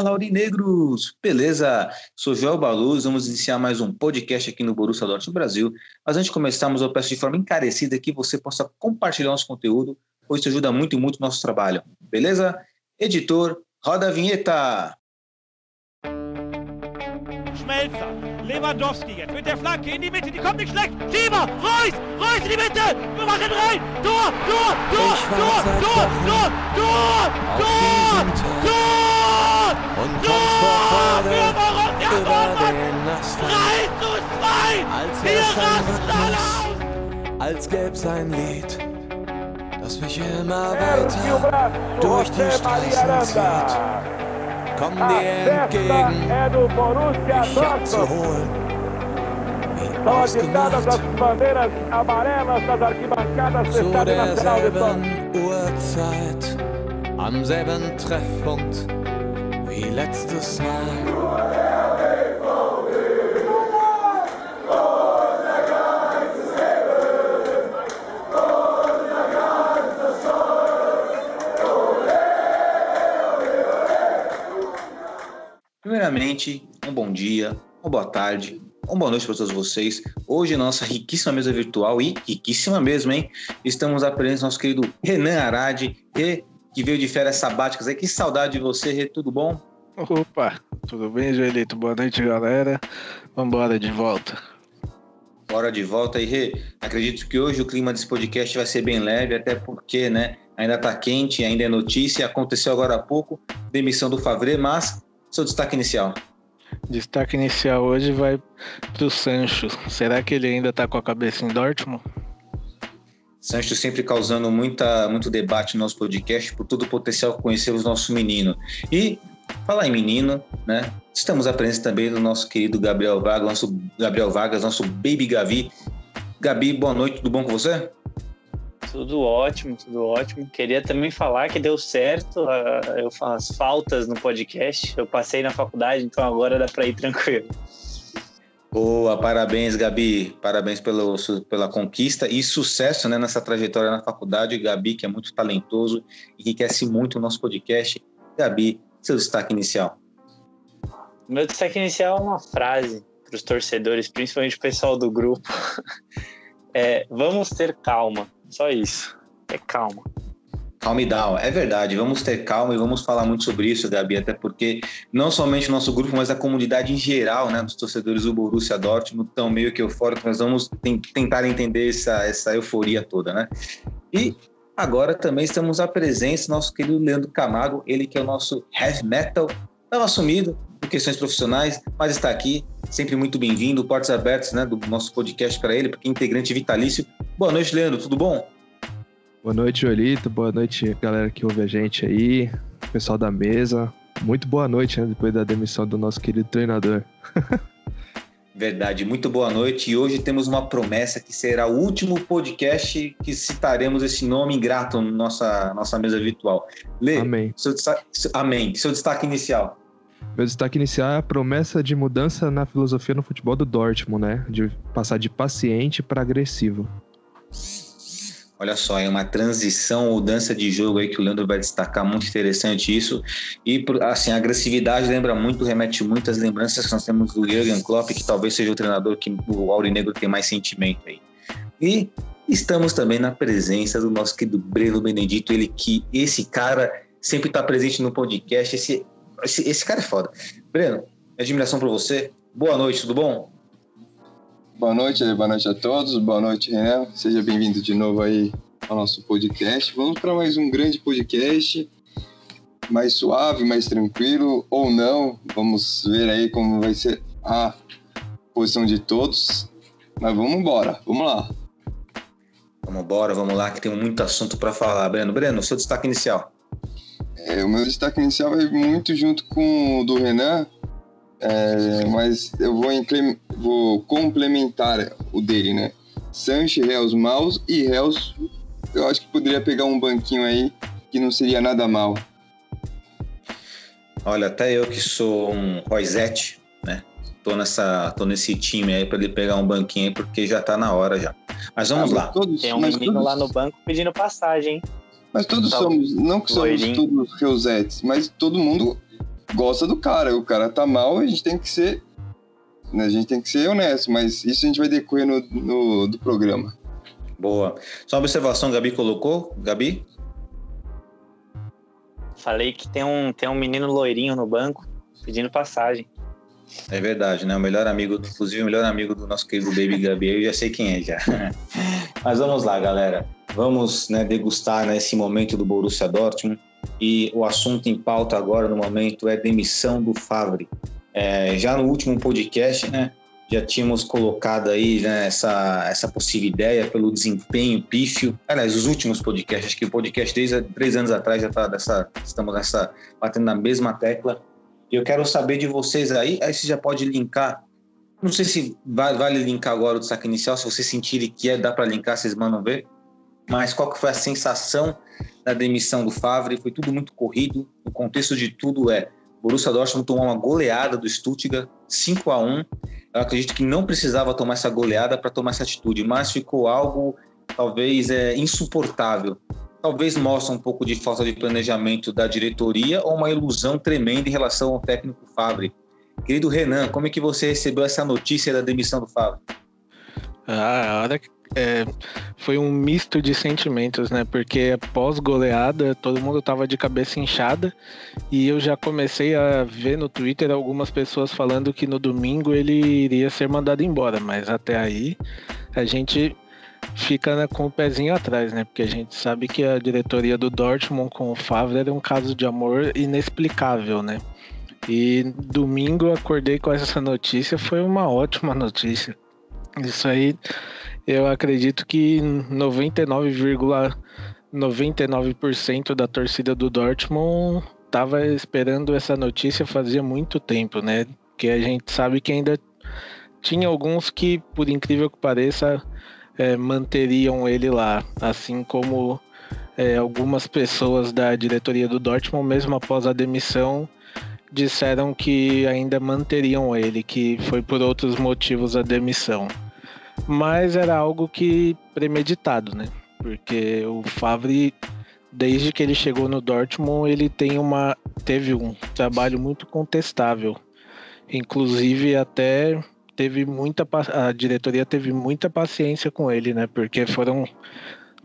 Fala, Aurinegros! Beleza? Sou Joel Baluz, vamos iniciar mais um podcast aqui no Borussia Dortmund Brasil. Mas antes de começarmos, eu peço de forma encarecida que você possa compartilhar nosso conteúdo, pois isso ajuda muito e muito o nosso trabalho. Beleza? Editor, roda a vinheta! Schmelzer, Lewandowski jetzt mit der Flanke in die Mitte, die kommt nicht schlecht. Schieber, Reus, Reus in die Mitte, wir machen rein. Tor, Tor, Tor, Tor, Tor, Tor, Tor, Tor, Tor, und Tor! Und Tor für Borussia Dortmund! 3 zu 2! Als Wir rasten alle aus! Als gäb's ein Lied, das mich immer weiter durch die Straßen zieht. Komm dir entgegen, mich abzuholen. zu holen. das bandeiras amarelas das. Uhrzeit, am selben Treffpunkt wie letztes Mal. Primeiramente, um bom dia, uma boa tarde, uma boa noite para todos vocês. Hoje, nossa riquíssima mesa virtual e riquíssima mesmo, hein? Estamos apresentando nosso querido Renan Arade, Rê, que veio de férias sabáticas aí. Que saudade de você, Rê, tudo bom? Opa, tudo bem, Joelito? Boa noite, galera. Vambora de volta. Hora de volta aí, Rê. Acredito que hoje o clima desse podcast vai ser bem leve, até porque, né, ainda tá quente, ainda é notícia. Aconteceu agora há pouco, demissão do Favre, mas seu destaque inicial. Destaque inicial hoje vai pro Sancho. Será que ele ainda tá com a cabeça em Dortmund? Sancho sempre causando muita, muito debate no nosso podcast por todo o potencial que conhecemos nosso menino. E, falar em menino, né? Estamos aprendendo também do nosso querido Gabriel Vargas, nosso Gabriel Vargas, nosso Baby Gavi. Gabi, boa noite, tudo bom com você? Tudo ótimo, tudo ótimo. Queria também falar que deu certo ah, eu as faltas no podcast. Eu passei na faculdade, então agora dá para ir tranquilo. Boa, parabéns, Gabi. Parabéns pelo, pela conquista e sucesso né, nessa trajetória na faculdade. Gabi, que é muito talentoso, enriquece muito o nosso podcast. Gabi, seu destaque inicial. Meu destaque inicial é uma frase para os torcedores, principalmente o pessoal do grupo. É, vamos ter calma, só isso. É calma. Calm down, é verdade. Vamos ter calma e vamos falar muito sobre isso, Gabi, até porque não somente o nosso grupo, mas a comunidade em geral, né, dos torcedores do Borussia Dortmund, estão meio que eufóricos. Nós vamos ten- tentar entender essa, essa euforia toda, né? E agora também estamos à presença do nosso querido Leandro Camargo, ele que é o nosso heavy metal, estava sumido por questões profissionais, mas está aqui, sempre muito bem-vindo, portas abertas, né, do nosso podcast para ele, porque é integrante vitalício. Boa noite, Leandro, tudo bom? Boa noite, Jolito. Boa noite, galera que ouve a gente aí, pessoal da mesa. Muito boa noite, né, depois da demissão do nosso querido treinador. Verdade, muito boa noite. E hoje temos uma promessa que será o último podcast que citaremos esse nome ingrato na nossa, nossa mesa virtual. Lê, Amém. Seu destaque, seu- amém. Seu destaque inicial. Meu destaque inicial é a promessa de mudança na filosofia no futebol do Dortmund, né? De passar de paciente para agressivo. Olha só, é uma transição, mudança de jogo aí que o Leandro vai destacar, muito interessante isso. E assim, a agressividade lembra muito, remete muitas lembranças que nós temos do Jürgen Klopp, que talvez seja o treinador que o Aurinegro tem mais sentimento aí. E estamos também na presença do nosso querido Breno Benedito, ele que esse cara sempre está presente no podcast. Esse, esse, esse cara é foda. Breno, admiração para você. Boa noite, tudo bom? Boa noite, boa noite a todos, boa noite, Renan. Seja bem-vindo de novo aí ao nosso podcast. Vamos para mais um grande podcast, mais suave, mais tranquilo, ou não. Vamos ver aí como vai ser a posição de todos. Mas vamos embora, vamos lá. Vamos embora, vamos lá, que tem muito assunto para falar. Breno, Breno, seu destaque inicial. É, o meu destaque inicial vai muito junto com o do Renan, é, mas eu vou, inclem- vou complementar o dele, né? Sancho, Reus maus e Reus, eu acho que poderia pegar um banquinho aí que não seria nada mal. Olha, até eu que sou um Roisete, né? Tô, nessa, tô nesse time aí para ele pegar um banquinho aí, porque já tá na hora já. Mas vamos Ah, lá. Todos, Tem um menino todos, lá no banco pedindo passagem. mas todos Tá. somos, não que somos todos Reusetes, mas todo mundo gosta do cara. O cara tá mal, a gente tem que ser. Né, A gente tem que ser honesto, mas isso a gente vai decorrer no, no do programa. Boa. Só uma observação, Gabi colocou. Gabi? Falei que tem um, tem um menino loirinho no banco pedindo passagem. É verdade, né? O melhor amigo, inclusive o melhor amigo do nosso querido Baby Gabi, eu já sei quem é já. Mas vamos lá, galera. Vamos né, degustar nesse momento do Borussia Dortmund. E o assunto em pauta agora, no momento, é demissão do Favre. É, já no último podcast, né? Já tínhamos colocado aí né, essa, essa possível ideia pelo desempenho pífio. Aliás, os últimos podcasts, acho que o podcast desde três anos atrás já está dessa. Estamos nessa, batendo na mesma tecla. Eu quero saber de vocês aí, aí você já pode linkar. Não sei se vale, linkar agora o destaque inicial, se vocês sentirem que é, dá para linkar, vocês mandam ver. Mas qual que foi a sensação da demissão do Favre? Foi tudo muito corrido. O contexto de tudo é Borussia Dortmund tomou uma goleada do Stuttgart, 5 a 1 Eu acredito que não precisava tomar essa goleada para tomar essa atitude, mas ficou algo talvez é, insuportável. Talvez mostre um pouco de falta de planejamento da diretoria ou uma ilusão tremenda em relação ao técnico Favre. Querido Renan, como é que você recebeu essa notícia da demissão do Favre? Ah, a hora que é, foi um misto de sentimentos, né? Porque após goleada, todo mundo tava de cabeça inchada e eu já comecei a ver no Twitter algumas pessoas falando que no domingo ele iria ser mandado embora, mas até aí a gente fica né, com o pezinho atrás, né? Porque a gente sabe que a diretoria do Dortmund com o Favre era um caso de amor inexplicável, né? E domingo acordei com essa notícia, foi uma ótima notícia. Isso aí eu acredito que 99,99% da torcida do Dortmund estava esperando essa notícia fazia muito tempo, né? Que a gente sabe que ainda tinha alguns que, por incrível que pareça, é, manteriam ele lá, assim como é, algumas pessoas da diretoria do Dortmund, mesmo após a demissão, disseram que ainda manteriam ele, que foi por outros motivos a demissão mas era algo que premeditado, né? Porque o Favre, desde que ele chegou no Dortmund, ele tem uma teve um trabalho muito contestável. Inclusive até teve muita a diretoria teve muita paciência com ele, né? Porque foram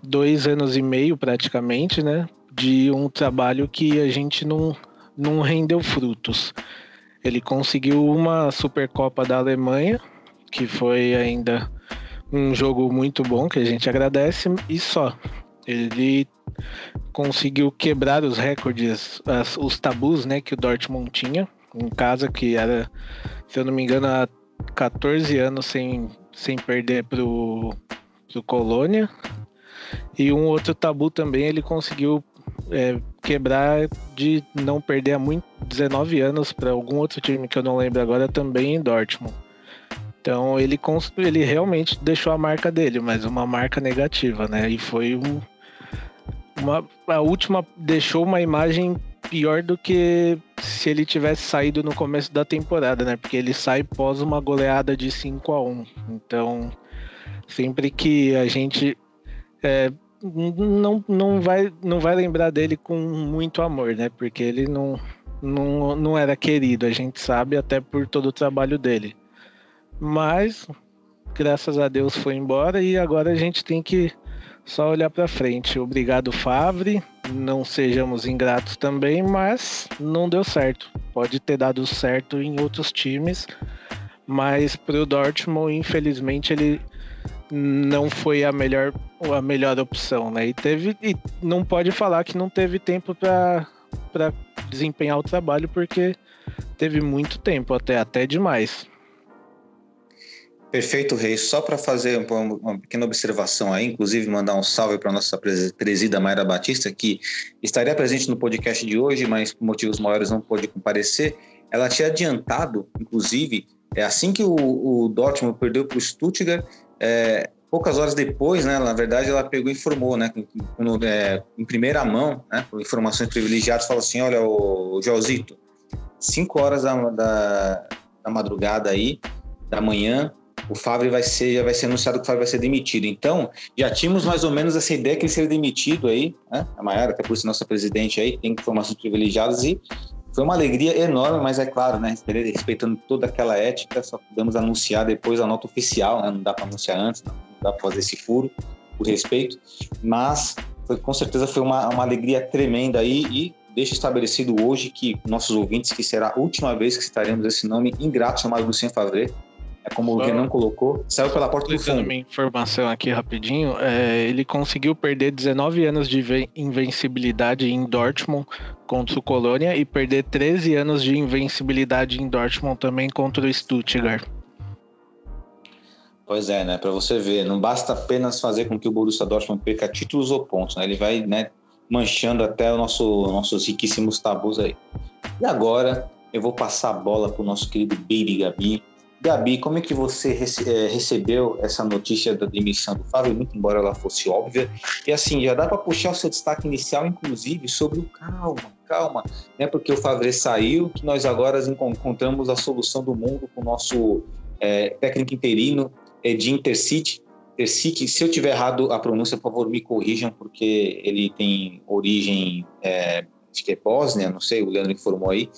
dois anos e meio praticamente, né? De um trabalho que a gente não não rendeu frutos. Ele conseguiu uma Supercopa da Alemanha, que foi ainda um jogo muito bom que a gente agradece e só. Ele conseguiu quebrar os recordes, as, os tabus, né, que o Dortmund tinha em casa, que era, se eu não me engano, há 14 anos sem, sem perder pro, pro Colônia. E um outro tabu também ele conseguiu é, quebrar de não perder há muito 19 anos para algum outro time que eu não lembro agora também em Dortmund. Então ele, ele realmente deixou a marca dele, mas uma marca negativa, né? E foi um, uma, a última deixou uma imagem pior do que se ele tivesse saído no começo da temporada, né? Porque ele sai pós uma goleada de 5 a 1 Então, sempre que a gente é, não, não, vai, não vai lembrar dele com muito amor, né? Porque ele não, não, não era querido, a gente sabe, até por todo o trabalho dele. Mas, graças a Deus, foi embora e agora a gente tem que só olhar para frente. Obrigado, Favre. Não sejamos ingratos também, mas não deu certo. Pode ter dado certo em outros times, mas para o Dortmund, infelizmente, ele não foi a melhor, a melhor opção, né? E teve, e não pode falar que não teve tempo para desempenhar o trabalho, porque teve muito tempo, até, até demais. Perfeito, Reis. Só para fazer uma pequena observação aí, inclusive mandar um salve para nossa presida Mayra Batista, que estaria presente no podcast de hoje, mas por motivos maiores não pôde comparecer. Ela tinha adiantado, inclusive, é assim que o, o Dortmund perdeu para o Stuttgart, é, poucas horas depois, né, na verdade, ela pegou e informou, né, no, é, em primeira mão, né, por informações privilegiadas, falou assim, olha, o Joãozito, 5 horas da, da, da madrugada aí, da manhã, o Fábio vai ser, já vai ser anunciado que o Fábio vai ser demitido. Então, já tínhamos mais ou menos essa ideia que ele seria demitido aí, né? A Maiara, até por ser nossa presidente aí, tem informações privilegiadas e foi uma alegria enorme, mas é claro, né, respeitando toda aquela ética, só podemos anunciar depois a nota oficial, né, não dá para anunciar antes, não dá para fazer esse furo, por respeito, mas foi, com certeza foi uma, uma alegria tremenda aí e deixa estabelecido hoje que nossos ouvintes que será a última vez que citaremos esse nome ingrato chamado Lucien Favre, é como o Renan colocou, saiu pela porta do fundo. uma informação aqui rapidinho. É, ele conseguiu perder 19 anos de invencibilidade em Dortmund contra o Colônia e perder 13 anos de invencibilidade em Dortmund também contra o Stuttgart. Pois é, né? Para você ver, não basta apenas fazer com que o Borussia Dortmund perca títulos ou pontos, né? Ele vai, né, manchando até o nosso, nossos riquíssimos tabus aí. E agora eu vou passar a bola para o nosso querido Baby Gabi, Gabi, como é que você rece é, recebeu essa notícia da demissão do Fábio, muito embora ela fosse óbvia? E assim, já dá para puxar o seu destaque inicial, inclusive, sobre o calma, calma, né? Porque o Favre saiu, que nós agora encontramos a solução do mundo com o nosso é, técnico interino de Intercity. Intercity, se eu tiver errado a pronúncia, por favor, me corrijam, porque ele tem origem, é, acho que é Bósnia, não sei, o Leandro informou aí,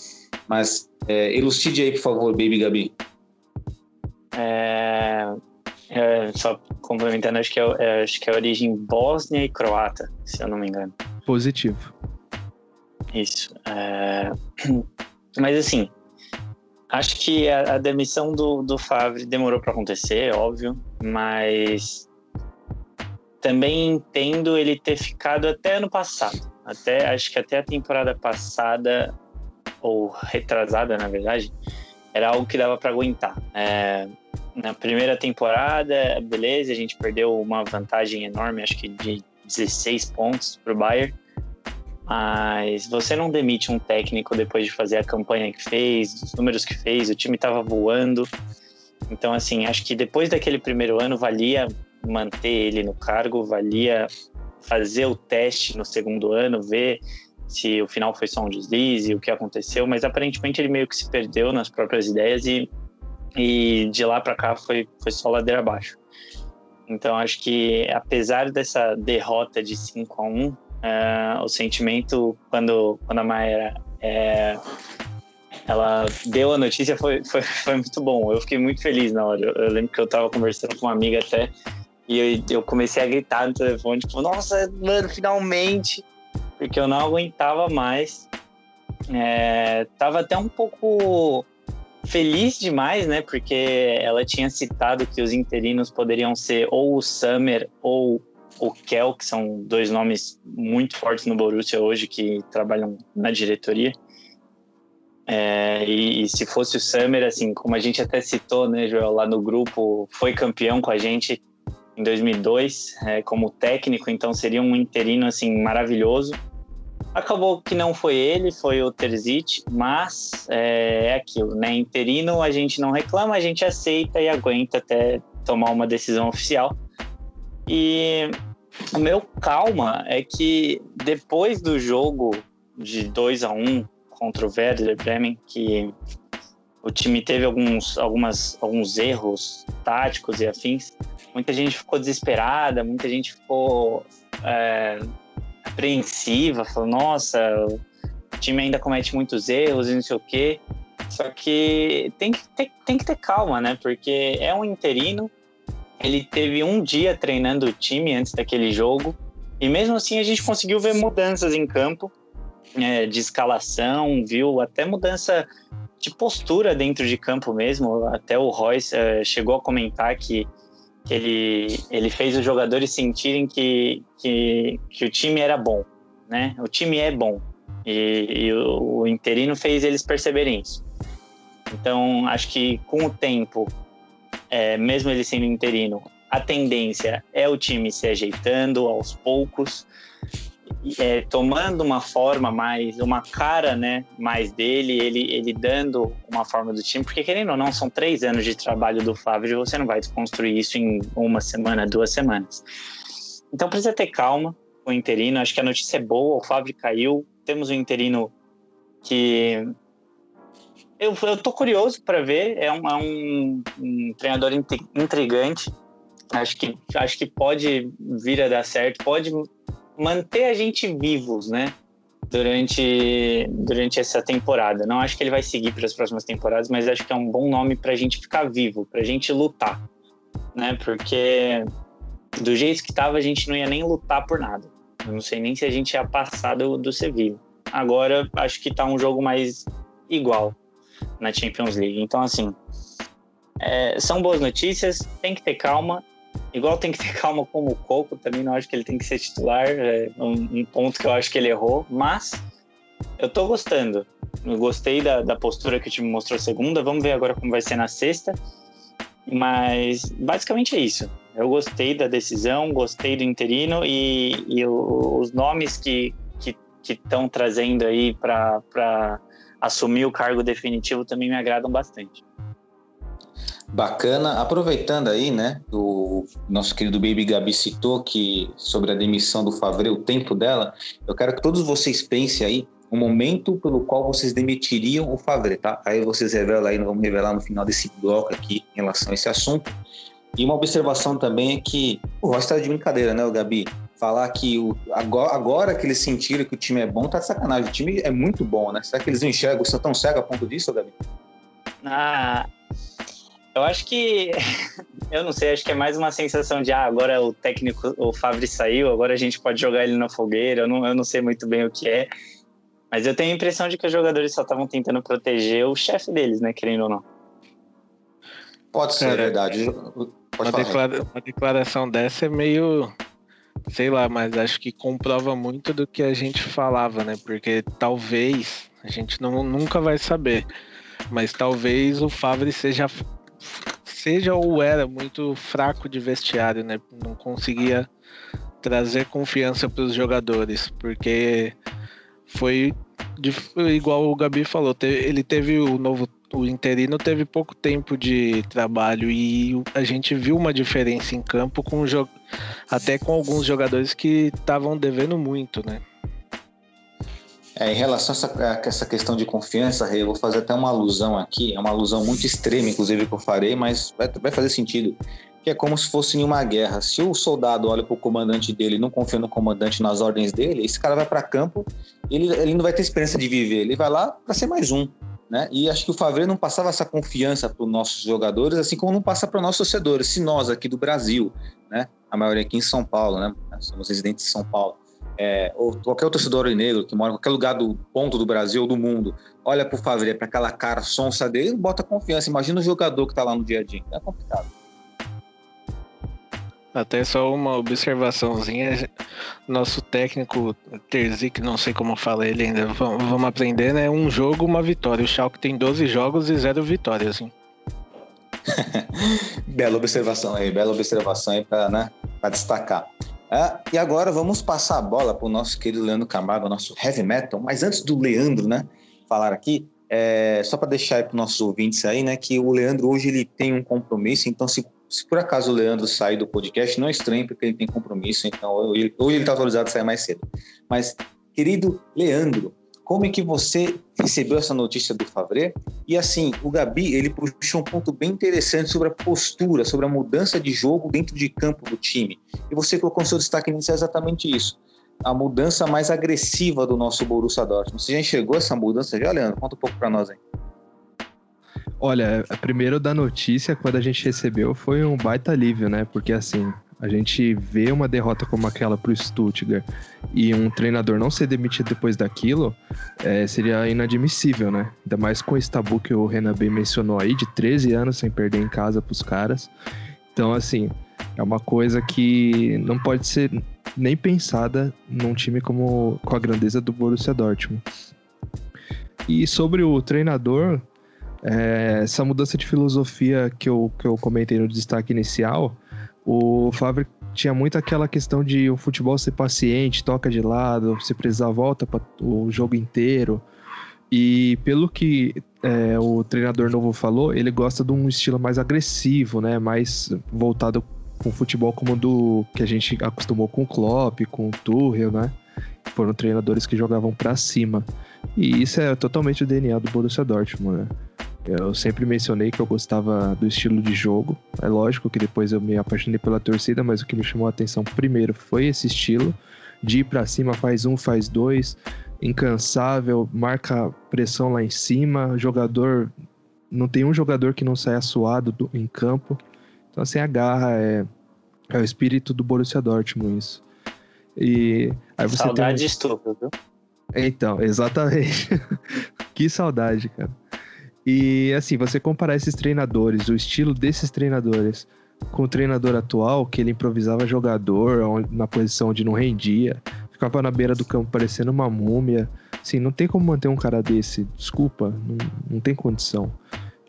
mas é, elucide aí, por favor, Baby Gabi. É, é, só complementando, acho que, é, é, acho que é a origem bósnia e croata, se eu não me engano. Positivo. Isso. É, mas assim, acho que a, a, demissão do, do Favre demorou para acontecer, óbvio, mas também entendo ele ter ficado até ano passado. Até, acho que até a temporada passada, ou retrasada, na verdade, era algo que dava para aguentar. É, na primeira temporada, beleza, a gente perdeu uma vantagem enorme, acho que de 16 pontos para o Bayern. Mas você não demite um técnico depois de fazer a campanha que fez, os números que fez, o time estava voando. Então, assim, acho que depois daquele primeiro ano valia manter ele no cargo, valia fazer o teste no segundo ano, ver se o final foi só um deslize, o que aconteceu, mas aparentemente ele meio que se perdeu nas próprias ideias e e de lá para cá foi, foi só ladeira abaixo. Então acho que apesar dessa derrota de 5 a 1 uh, é, o sentimento quando, quando a Maia é, ela deu a notícia foi, foi, foi muito bom. Eu fiquei muito feliz na hora. Eu, eu lembro que eu estava conversando com uma amiga até e eu, eu, comecei a gritar no telefone, tipo, nossa, mano, finalmente! Porque eu não aguentava mais. É, tava até um pouco feliz demais, né? Porque ela tinha citado que os interinos poderiam ser ou o Summer ou o Kel, que são dois nomes muito fortes no Borussia hoje que trabalham na diretoria. É, e, e, se fosse o Summer, assim, como a gente até citou, né, Joel, lá no grupo, foi campeão com a gente em 2002 é, como técnico, então seria um interino assim maravilhoso. Acabou que não foi ele, foi o Terzic, mas é, é aquilo, né? Interino a gente não reclama, a gente aceita e aguenta até tomar uma decisão oficial. E o meu calma é que depois do jogo de 2 a 1 um contra o Werder Bremen, que o time teve alguns, algumas, alguns erros táticos e afins, muita gente ficou desesperada, muita gente ficou é, apreensiva, falou, nossa, o time ainda comete muitos erros e não sei o quê. Só que tem que, ter, tem que ter calma, né? Porque é um interino, ele teve um dia treinando o time antes daquele jogo, e mesmo assim a gente conseguiu ver mudanças em campo, é, de escalação, viu até mudança de postura dentro de campo mesmo. Até o Royce é, chegou a comentar que ele, ele fez os jogadores sentirem que, que, que o time era bom, né? O time é bom. E, e o, o interino fez eles perceberem isso. Então, acho que com o tempo, é, mesmo ele sendo interino, a tendência é o time se ajeitando aos poucos é, tomando uma forma mais, uma cara, né, mais dele, ele, ele dando uma forma do time, porque querendo ou não, são três anos de trabalho do Flávio e você não vai construir isso em uma semana, duas semanas. Então precisa ter calma com o interino, acho que a notícia é boa, o Flávio caiu, temos um interino que eu, eu tô curioso para ver, é um, é um, um treinador intrigante, acho que, acho que pode vir a dar certo, pode manter a gente vivos, né? durante, durante essa temporada. Não acho que ele vai seguir para as próximas temporadas, mas acho que é um bom nome para a gente ficar vivo, para a gente lutar, né? Porque do jeito que estava, a gente não ia nem lutar por nada. Eu não sei nem se a gente ia passar do, do Sevilla. Agora, acho que está um jogo mais igual na Champions League. Então, assim, é, são boas notícias, tem que ter calma. Igual tem que ter calma com o Coco, também não acho que ele tem que ser titular, é um, um ponto que eu acho que ele errou, mas eu tô gostando. Eu gostei da, da postura que o time mostrou segunda, vamos ver agora como vai ser na sexta. Mas basicamente é isso. Eu gostei da decisão, gostei do interino e, e o, os nomes que estão trazendo aí para assumir o cargo definitivo também me agradam bastante. Bacana. Aproveitando aí, né, o nosso querido Baby Gabi citou que sobre a demissão do Favre, o tempo dela, eu quero que todos vocês pensem aí o momento pelo qual vocês demitiriam o Favre, tá? Aí vocês revelam aí, vamos revelar no final desse bloco aqui em relação a esse assunto. E uma observação também é que o Rocha tá de brincadeira, né, o Gabi? Falar que o, agora, agora que eles sentiram que o time é bom, tá de sacanagem. O time é muito bom, né? Será que eles enxergam? São tão cegos a ponto disso, Gabi? Ah, eu acho que. Eu não sei, acho que é mais uma sensação de ah, agora o técnico, o Favre saiu, agora a gente pode jogar ele na fogueira. Eu não, eu não sei muito bem o que é. Mas eu tenho a impressão de que os jogadores só estavam tentando proteger o chefe deles, né? Querendo ou não. Pode ser, é verdade. Pode uma, declara uma declaração dessa é meio. Sei lá, mas acho que comprova muito do que a gente falava, né? Porque talvez, a gente não, nunca vai saber, mas talvez o Favre seja seja ou era muito fraco de vestiário, né? Não conseguia trazer confiança para os jogadores, porque foi de, igual o Gabi falou, ele teve o novo o interino teve pouco tempo de trabalho e a gente viu uma diferença em campo com até com alguns jogadores que estavam devendo muito, né? É, em relação a essa, a essa, questão de confiança, eu vou fazer até uma alusão aqui, é uma alusão muito extrema, inclusive, que eu farei, mas vai, vai fazer sentido. Que é como se fosse em uma guerra. Se o soldado olha para o comandante dele e não confia no comandante nas ordens dele, esse cara vai para campo ele, ele não vai ter experiência de viver, ele vai lá para ser mais um. Né? E acho que o Favre não passava essa confiança para os nossos jogadores, assim como não passa para os nossos torcedores. Se nós aqui do Brasil, né? a maioria aqui em São Paulo, né? somos residentes de São Paulo, é, ou qualquer torcedor negro que mora em qualquer lugar do ponto do Brasil ou do mundo, olha para o Favre, para aquela cara sonsa dele, bota confiança. Imagina o jogador que está lá no dia a dia. É complicado. Até só uma observaçãozinha. Nosso técnico Terzic, não sei como fala ele ainda, vamos aprender, né? Um jogo, uma vitória. O Schalke tem 12 jogos e zero vitórias, hein? bela observação aí, bela observação aí para né, destacar. Ah, e agora vamos passar a bola para o nosso querido Leandro Camargo, nosso heavy metal. Mas antes do Leandro, né, falar aqui, é, só para deixar para os nossos ouvintes aí, né, que o Leandro hoje ele tem um compromisso, então se, se por acaso o Leandro sair do podcast, não é estranho, porque ele tem compromisso, então hoje ele está autorizado a sair mais cedo. Mas, querido Leandro, como é que você recebeu essa notícia do Favre? E assim, o Gabi, ele puxou um ponto bem interessante sobre a postura, sobre a mudança de jogo dentro de campo do time. E você colocou no seu destaque inicial exatamente isso. A mudança mais agressiva do nosso Borussia Dortmund. Você já enxergou essa mudança já, Leandro? Conta um pouco para nós aí. Olha, primeiro da notícia, quando a gente recebeu, foi um baita alívio, né? Porque assim, a gente vê uma derrota como aquela para o Stuttgart e um treinador não ser demitido depois daquilo, é, seria inadmissível, né? Ainda mais com esse tabu que o Renan bem mencionou aí, de 13 anos sem perder em casa para os caras. Então, assim, é uma coisa que não pode ser nem pensada num time como com a grandeza do Borussia Dortmund. E sobre o treinador, é, essa mudança de filosofia que eu, que eu comentei no destaque inicial, o Favre tinha muito aquela questão de o futebol ser paciente, toca de lado, se precisar volta para o jogo inteiro. E pelo que é, o treinador novo falou, ele gosta de um estilo mais agressivo, né? Mais voltado com futebol como do que a gente acostumou com o Klopp, com o Tuchel, né? Foram treinadores que jogavam para cima. E isso é totalmente o DNA do Borussia Dortmund, né? Eu sempre mencionei que eu gostava do estilo de jogo. É lógico que depois eu me apaixonei pela torcida, mas o que me chamou a atenção primeiro foi esse estilo de ir para cima, faz um, faz dois, incansável, marca pressão lá em cima, jogador não tem um jogador que não saia suado do, em campo. Então assim a garra é, é o espírito do Borussia Dortmund isso. E aí você Saudade tem... viu? Então, exatamente. que saudade, cara. E assim, você comparar esses treinadores, o estilo desses treinadores, com o treinador atual, que ele improvisava jogador na posição onde não rendia, ficava na beira do campo parecendo uma múmia. Assim, não tem como manter um cara desse. Desculpa, não, não tem condição.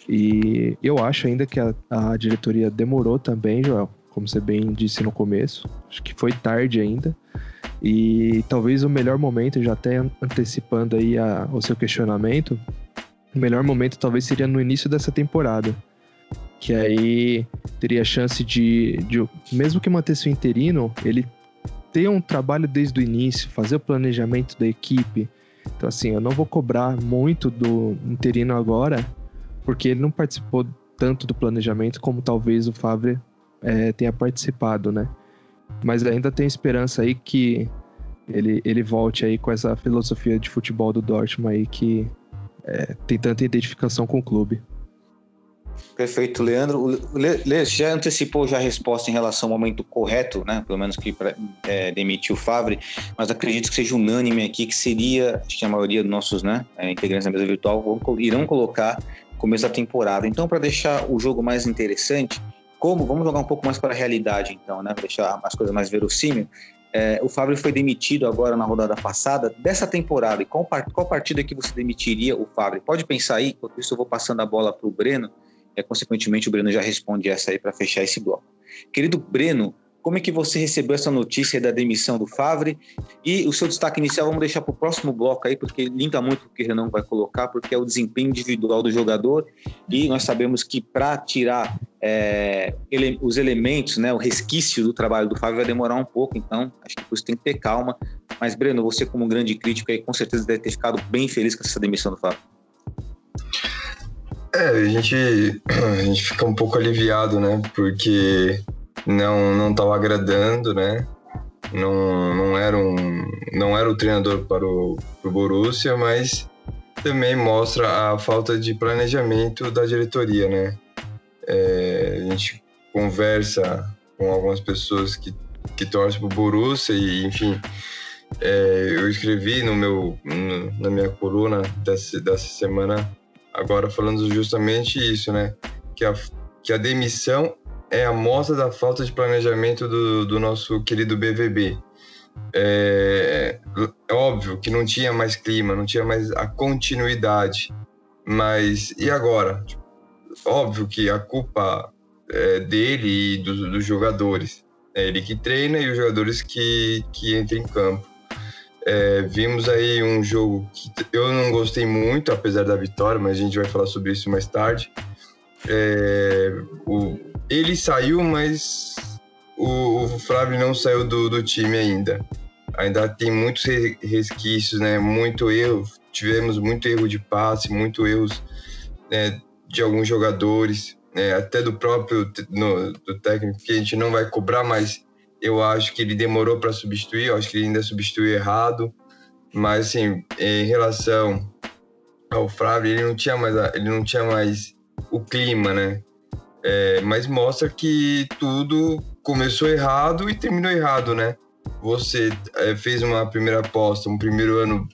E eu acho ainda que a, a diretoria demorou também, Joel, como você bem disse no começo. Acho que foi tarde ainda. E talvez o melhor momento, já até antecipando aí a, o seu questionamento, o melhor momento talvez seria no início dessa temporada. Que aí teria chance de, de mesmo que mantesse o interino, ele ter um trabalho desde o início, fazer o planejamento da equipe. Então, assim, eu não vou cobrar muito do interino agora, porque ele não participou tanto do planejamento como talvez o Favre é, tenha participado, né? Mas ainda tem esperança aí que ele, ele volte aí com essa filosofia de futebol do Dortmund aí que é, tem tanta identificação com o clube. Perfeito, Leandro. O Le, já antecipou já a resposta em relação ao momento correto, né? Pelo menos que é, demitiu o Favre, mas acredito que seja unânime aqui que seria, acho que a maioria dos nossos né, é, integrantes da mesa virtual vão, irão colocar começo da temporada. Então, para deixar o jogo mais interessante, como vamos jogar um pouco mais para a realidade, então, né? Para deixar as coisas mais verossímil. É, o Fábio foi demitido agora na rodada passada dessa temporada. E qual, qual partida que você demitiria o Fábio? Pode pensar aí, enquanto isso eu vou passando a bola para o Breno, e consequentemente o Breno já responde essa aí para fechar esse bloco. Querido Breno, como é que você recebeu essa notícia da demissão do Favre? E o seu destaque inicial vamos deixar para o próximo bloco aí, porque linda muito o que o Renan vai colocar, porque é o desempenho individual do jogador. E nós sabemos que para tirar é, ele, os elementos, né, o resquício do trabalho do Fábio vai demorar um pouco, então acho que você tem que ter calma. Mas, Breno, você, como um grande crítico, aí, com certeza deve ter ficado bem feliz com essa demissão do Fábio. É, a gente, a gente fica um pouco aliviado, né? Porque não não estava agradando, né? Não, não era um não era o treinador para o, Borussia, mas também mostra a falta de planejamento da diretoria, né? É, a gente conversa com algumas pessoas que, que torcem para o Borussia e, enfim, é, eu escrevi no meu na minha coluna dessa, dessa semana agora falando justamente isso, né? Que a, que a demissão é a mostra da falta de planejamento do, do nosso querido BVB. É, é, óbvio que não tinha mais clima, não tinha mais a continuidade, mas e agora? Óbvio que a culpa é dele e dos, dos jogadores. É ele que treina e os jogadores que, que entram em campo. É, vimos aí um jogo que eu não gostei muito, apesar da vitória, mas a gente vai falar sobre isso mais tarde. É, o, ele saiu, mas o, o Flávio não saiu do, do time ainda. Ainda tem muitos resquícios, né? Muito erro. Tivemos muito erro de passe, muito erros né, de alguns jogadores, né, até do próprio no, do técnico, que a gente não vai cobrar, mas eu acho que ele demorou para substituir. Eu acho que ele ainda substituiu errado. Mas, assim, em relação ao Flávio, ele não tinha mais, ele não tinha mais o clima, né? É, mas mostra que tudo começou errado e terminou errado, né? Você é, fez uma primeira aposta, um primeiro ano,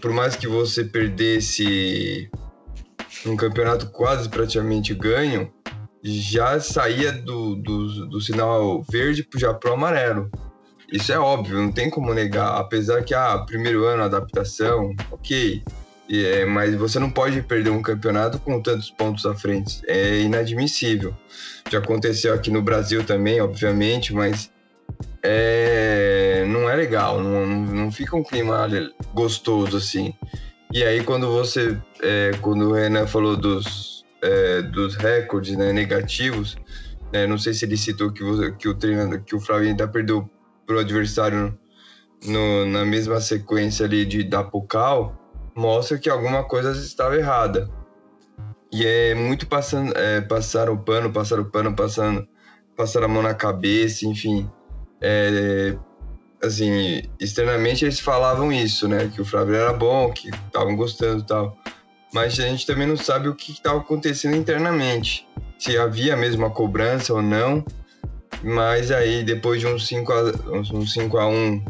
por mais que você perdesse um campeonato quase praticamente ganho, já saía do, do, do sinal verde já pro amarelo. Isso é óbvio, não tem como negar. Apesar que, ah, primeiro ano, adaptação, ok. É, mas você não pode perder um campeonato com tantos pontos à frente. É inadmissível. Já aconteceu aqui no Brasil também, obviamente, mas é, não é legal. Não, não fica um clima gostoso assim. E aí quando você, é, quando o Renan falou dos, é, dos recordes né, negativos, né, não sei se ele citou que, você, que o treinador, que o Flávio ainda perdeu para o adversário no, na mesma sequência ali de da Pocal mostra que alguma coisa estava errada. E é muito passando, é, passar o pano, passar o pano, passando, passar a mão na cabeça, enfim. É, assim, externamente eles falavam isso, né? Que o Flávio era bom, que estavam gostando e tal. Mas a gente também não sabe o que estava acontecendo internamente. Se havia mesmo a cobrança ou não. Mas aí, depois de um 5 a, um 5 a 1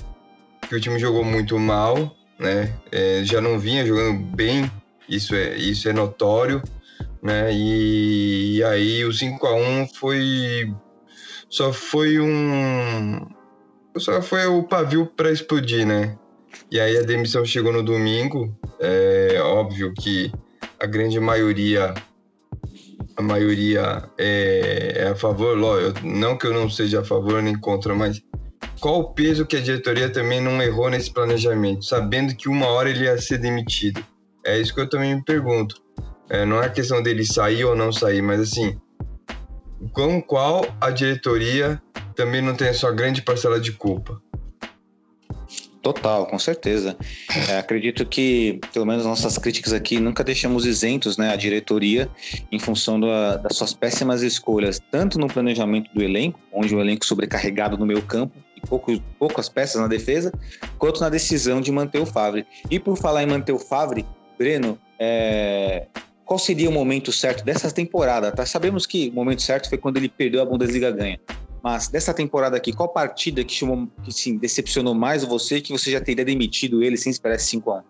que o time jogou muito mal, né? É, já não vinha jogando bem, isso é, isso é notório, né? E, e aí o 5 a 1 foi só foi um só foi o pavio para explodir, né? E aí a demissão chegou no domingo. É óbvio que a grande maioria a maioria é, é a favor, não que eu não seja a favor nem contra, mas qual o peso que a diretoria também não errou nesse planejamento, sabendo que uma hora ele ia ser demitido? É isso que eu também me pergunto. É, não é questão dele sair ou não sair, mas assim, com qual a diretoria também não tem a sua grande parcela de culpa? Total, com certeza. É, acredito que, pelo menos nossas críticas aqui, nunca deixamos isentos né, a diretoria em função da, das suas péssimas escolhas, tanto no planejamento do elenco, onde o elenco sobrecarregado no meio campo e pouco, poucas peças na defesa, quanto na decisão de manter o Favre. E por falar em manter o Favre, Breno, é, qual seria o momento certo dessa temporada? Tá? Sabemos que o momento certo foi quando ele perdeu a Bundesliga ganha. Mas dessa temporada aqui, qual partida que chamou, que sim, decepcionou mais você que você já teria demitido ele sem esperar esse 5x1?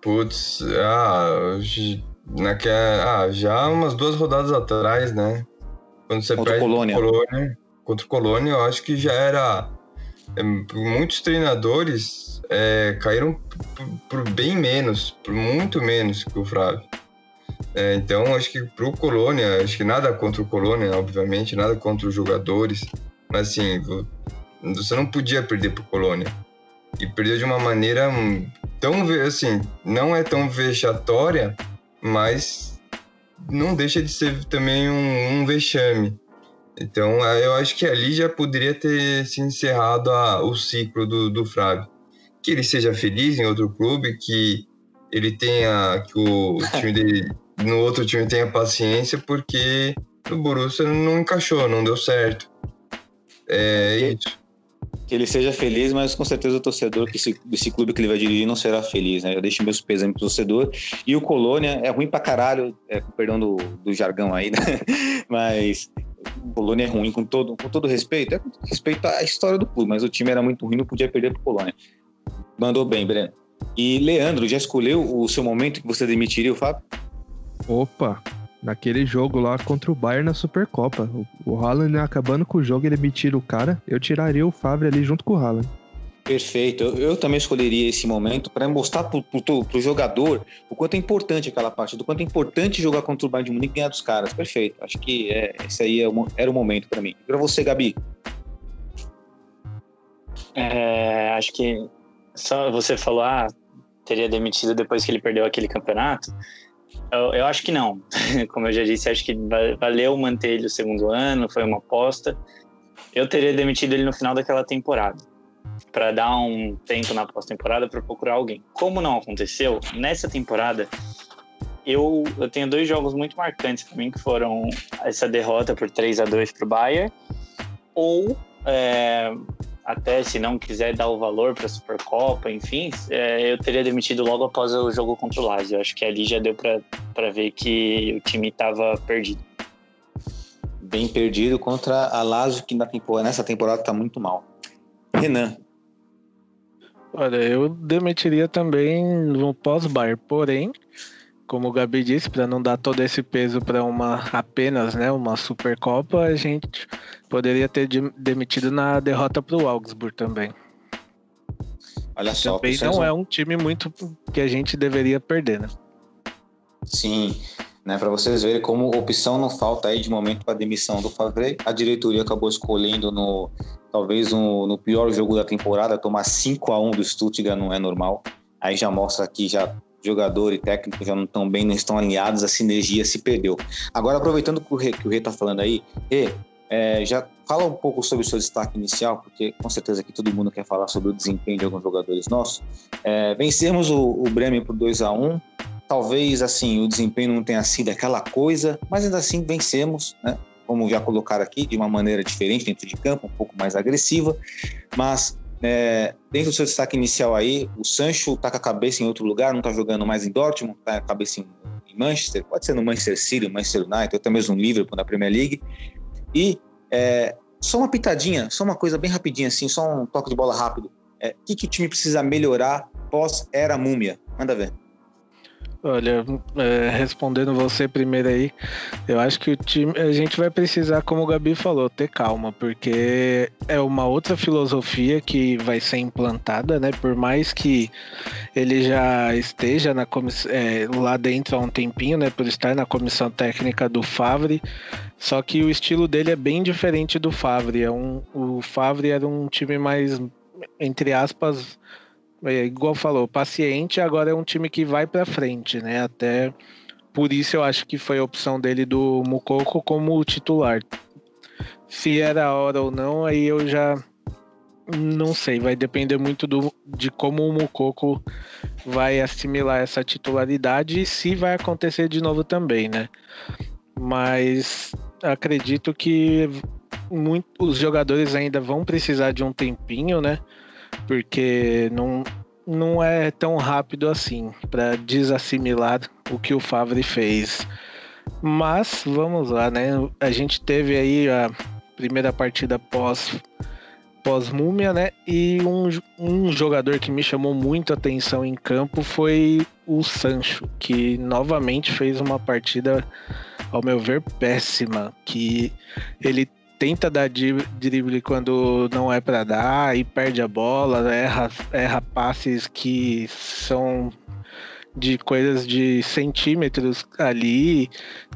Putz, ah, naquela, ah, já umas duas rodadas atrás, né? Quando você contra perde Colônia. Colônia. Contra o Colônia, eu acho que já era. é, muitos treinadores é, caíram por, por bem menos, por muito menos que o Flávio. É, então, acho que pro Colônia, acho que nada contra o Colônia, obviamente, nada contra os jogadores, mas assim, vo- você não podia perder pro Colônia. E perdeu de uma maneira hum, tão, assim, não é tão vexatória, mas não deixa de ser também um, um vexame. Então, eh, eu acho que ali já poderia ter se encerrado a- o ciclo do, do Flávio. Que ele seja feliz em outro clube, que ele tenha, que o time dele no outro time tenha paciência, porque no Borussia não encaixou, não deu certo. É isso. Que ele seja feliz, mas com certeza o torcedor que esse, desse clube que ele vai dirigir não será feliz, né? Eu deixo meus pesos pro torcedor. E o Colônia é ruim pra caralho, é, perdão do, do jargão aí, né? Mas o Colônia é ruim com todo, com todo respeito. É com respeito à história do clube, mas o time era muito ruim, não podia perder pro Colônia. Mandou bem, Breno. E Leandro, já escolheu o seu momento que você demitiria o Fábio? Opa, naquele jogo lá contra o Bayern na Supercopa. O, o Haaland acabando com o jogo, ele me tira o cara. Eu tiraria o Favre ali junto com o Haaland. Perfeito. Eu, eu também escolheria esse momento para mostrar para o jogador o quanto é importante aquela partida, o quanto é importante jogar contra o Bayern de Munique e ganhar dos caras. Perfeito. Acho que é, esse aí é o era o momento para mim. Para você, Gabi. É, acho que só você falou, ah, teria demitido depois que ele perdeu aquele campeonato. Eu, eu acho que não. Como eu já disse, acho que va- valeu manter ele o segundo ano, foi uma aposta. Eu teria demitido ele no final daquela temporada, para dar um tempo na pós-temporada para procurar alguém. Como não aconteceu, nessa temporada eu, eu tenho dois jogos muito marcantes para mim que foram essa derrota por 3 a 2 para o Bayern ou é, até se não quiser dar o valor para a Supercopa, enfim, é, eu teria demitido logo após o jogo contra o Lazio. Acho que ali já deu para ver que o time estava perdido. Bem perdido contra a Lazio, que na temporada, nessa temporada tá muito mal. Renan. Olha, eu demitiria também no pós-bar, porém, como o Gabi disse, para não dar todo esse peso para uma apenas, né, uma Supercopa, a gente poderia ter de- demitido na derrota para o Augsburg também. Olha só. Também não é um time muito que a gente deveria perder, né? Sim, né, para vocês verem como opção não falta aí de momento para demissão do Favre. A diretoria acabou escolhendo no talvez no, no pior jogo da temporada tomar 5 a 1 do Stuttgart não é normal. Aí já mostra que já jogador e técnico já não estão bem, não estão alinhados, a sinergia se perdeu. Agora aproveitando que o Rê, que o Rê tá falando aí, Rê, é, já fala um pouco sobre o seu destaque inicial, porque com certeza que todo mundo quer falar sobre o desempenho de alguns jogadores nossos. É, vencemos o, o Bremen por 2 a 1 talvez assim o desempenho não tenha sido aquela coisa, mas ainda assim vencemos, né? como já colocaram aqui, de uma maneira diferente dentro de campo, um pouco mais agressiva, mas é, dentro do seu destaque inicial aí, o Sancho tá com a cabeça em outro lugar, não tá jogando mais em Dortmund, tá com a cabeça em, em Manchester, pode ser no Manchester City, Manchester United, até mesmo no Liverpool na Premier League. E é, só uma pitadinha, só uma coisa bem rapidinha assim, só um toque de bola rápido. O é, que, que o time precisa melhorar pós era múmia? Manda ver. Olha, é, respondendo você primeiro aí, eu acho que o time, a gente vai precisar, como o Gabi falou, ter calma, porque é uma outra filosofia que vai ser implantada, né? Por mais que ele já esteja na é, lá dentro há um tempinho, né? Por estar na comissão técnica do Favre, só que o estilo dele é bem diferente do Favre. É um, o Favre era um time mais, entre aspas, igual falou, paciente, agora é um time que vai para frente, né? Até por isso eu acho que foi a opção dele do Mukoko como titular. Se era a hora ou não, aí eu já não sei, vai depender muito do, de como o Mukoko vai assimilar essa titularidade e se vai acontecer de novo também, né? Mas acredito que muito, os jogadores ainda vão precisar de um tempinho, né? Porque não, não é tão rápido assim para desassimilar o que o Favre fez. Mas vamos lá, né? A gente teve aí a primeira partida pós pós múmia, né? E um, um jogador que me chamou muito atenção em campo foi o Sancho, que novamente fez uma partida, ao meu ver, péssima. Que ele tenta dar drible quando não é para dar e perde a bola, erra, erra passes que são de coisas de centímetros ali.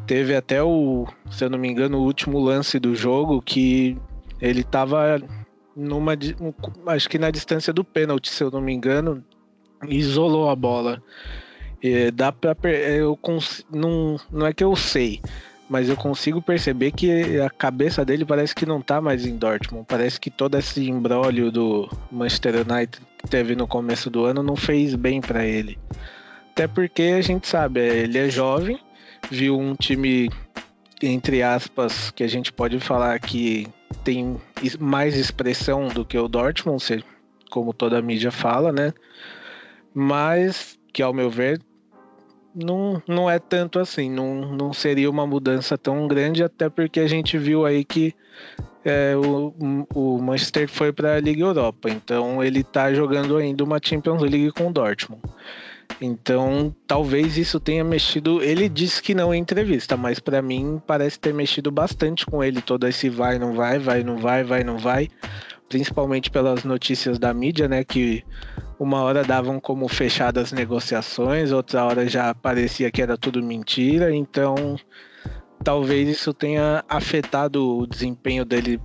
Teve até o, se eu não me engano, o último lance do jogo que ele tava numa acho que na distância do pênalti, se eu não me engano, isolou a bola. E dá para eu não não é que eu sei, mas eu consigo perceber que a cabeça dele parece que não tá mais em Dortmund. Parece que todo esse embrólio do Manchester United que teve no começo do ano não fez bem para ele. Até porque a gente sabe, é, ele é jovem, viu um time, entre aspas, que a gente pode falar que tem mais expressão do que o Dortmund, como toda a mídia fala, né? Mas que, ao meu ver, não, não é tanto assim, não, não seria uma mudança tão grande, até porque a gente viu aí que é, o, o Manchester foi para a Liga Europa, então ele está jogando ainda uma Champions League com o Dortmund. Então, talvez isso tenha mexido. Ele disse que não em entrevista, mas para mim parece ter mexido bastante com ele todo esse vai, não vai, vai, não vai, vai, não vai principalmente pelas notícias da mídia, né, que uma hora davam como fechadas negociações, outra hora já parecia que era tudo mentira, então talvez isso tenha afetado o desempenho dele,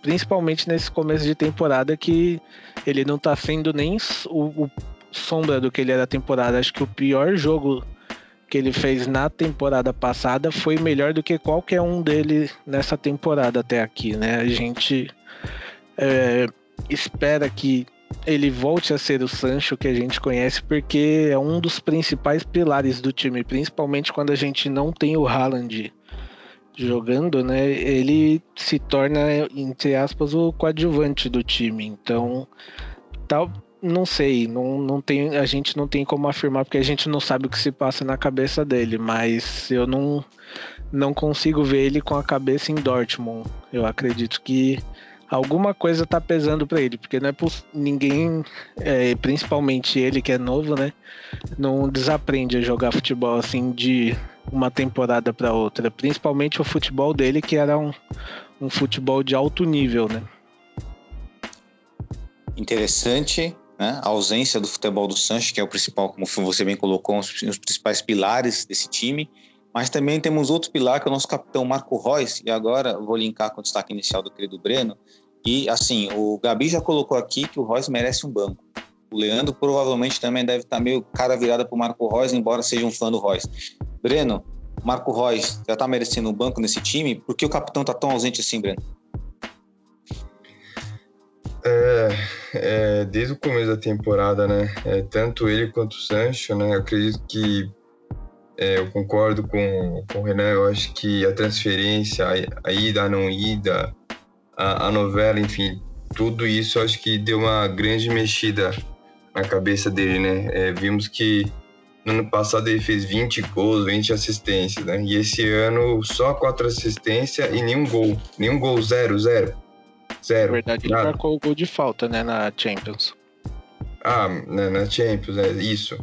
principalmente nesse começo de temporada que ele não tá sendo nem o, o sombra do que ele era temporada. Acho que o pior jogo que ele fez na temporada passada foi melhor do que qualquer um dele nessa temporada até aqui, né? A gente é, espera que ele volte a ser o Sancho que a gente conhece, porque é um dos principais pilares do time, principalmente quando a gente não tem o Haaland jogando, né? Ele se torna, entre aspas, o coadjuvante do time. Então, tal, não sei, não, não tem, a gente não tem como afirmar porque a gente não sabe o que se passa na cabeça dele, mas eu não não consigo ver ele com a cabeça em Dortmund. Eu acredito que alguma coisa tá pesando para ele, porque não é por ninguém, é, principalmente ele que é novo, né? Não desaprende a jogar futebol assim de uma temporada para outra, principalmente o futebol dele que era um, um futebol de alto nível, né? Interessante, né? A ausência do futebol do Sancho, que é o principal, como você bem colocou, os, os principais pilares desse time. Mas também temos outro pilar, que é o nosso capitão Marco Reus, e agora vou linkar com o destaque inicial do querido Breno, e assim, o Gabi já colocou aqui que o Royce merece um banco. O Leandro provavelmente também deve estar meio cara virada para o Marco Reus, embora seja um fã do Royce. Breno, Marco Reus já está merecendo um banco nesse time? Por que o capitão está tão ausente assim, Breno? É, é, desde o começo da temporada, né? É, tanto ele quanto o Sancho, né? Eu acredito que É, eu concordo com, com o Renan, eu acho que a transferência, a, a ida, a não ida, a, a novela, enfim, tudo isso acho que deu uma grande mexida na cabeça dele, né? É, vimos que no ano passado ele fez 20 gols, 20 assistências, né? E esse ano só quatro assistências e nenhum gol. Nenhum gol, zero, zero. Zero. Na verdade, ele nada. marcou o gol de falta, né, na Champions. Ah, na, na Champions, é isso.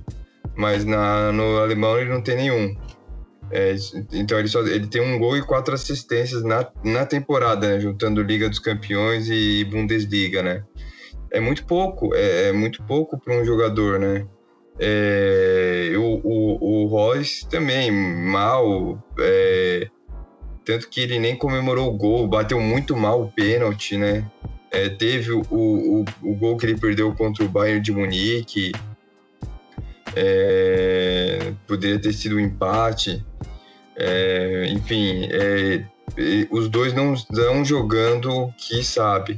Mas na, no alemão ele não tem nenhum. É, então ele, só, ele tem um gol e quatro assistências na, na temporada, né? Juntando Liga dos Campeões e Bundesliga, né? É muito pouco, é, é muito pouco para um jogador, né? É, o, o, o Royce também, mal. é, tanto que ele nem comemorou o gol, bateu muito mal o pênalti, né? É, teve o, o, o gol que ele perdeu contra o Bayern de Munique. É, poderia ter sido um empate. É, enfim, é, os dois não estão jogando o que sabe.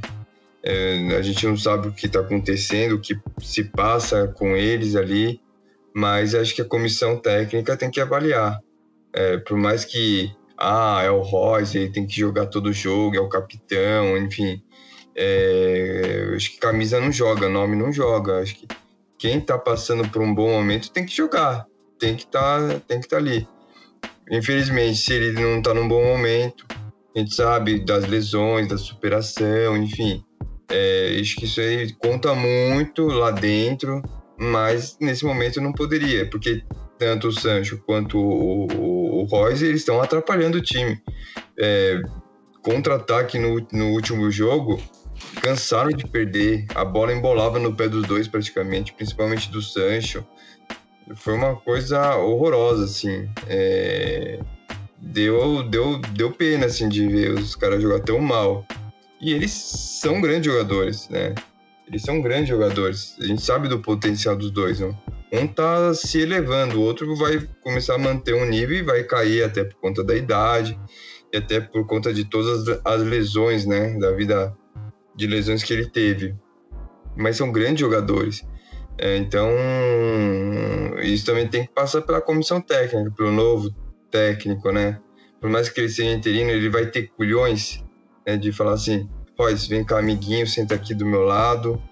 É, a gente não sabe o que está acontecendo, o que se passa com eles ali, mas acho que a comissão técnica tem que avaliar. É, por mais que, ah, é o Royce, ele tem que jogar todo o jogo, é o capitão, enfim. É, acho que camisa não joga, nome não joga. Acho que quem está passando por um bom momento tem que jogar, tem que tá, estar ali. Infelizmente, se ele não está num bom momento, a gente sabe das lesões, da superação, enfim. É, acho que isso aí conta muito lá dentro, mas nesse momento não poderia, porque tanto o Sancho quanto o, o, o Royce eles estão atrapalhando o time. É, Contra-ataque no, no último jogo, cansaram de perder, a bola embolava no pé dos dois praticamente, principalmente do Sancho. Foi uma coisa horrorosa, assim. É, deu, deu, deu pena, assim, de ver os caras jogar tão mal. E eles são grandes jogadores, né? Eles são grandes jogadores. A gente sabe do potencial dos dois, não? Um tá se elevando, o outro vai começar a manter um nível e vai cair até por conta da idade e até por conta de todas as lesões, né? Da vida de lesões que ele teve. Mas são grandes jogadores. É, então, isso também tem que passar pela comissão técnica, pelo novo técnico, né? Por mais que ele seja interino, ele vai ter culhões né, de falar assim: Royce, vem cá, amiguinho, senta aqui do meu lado.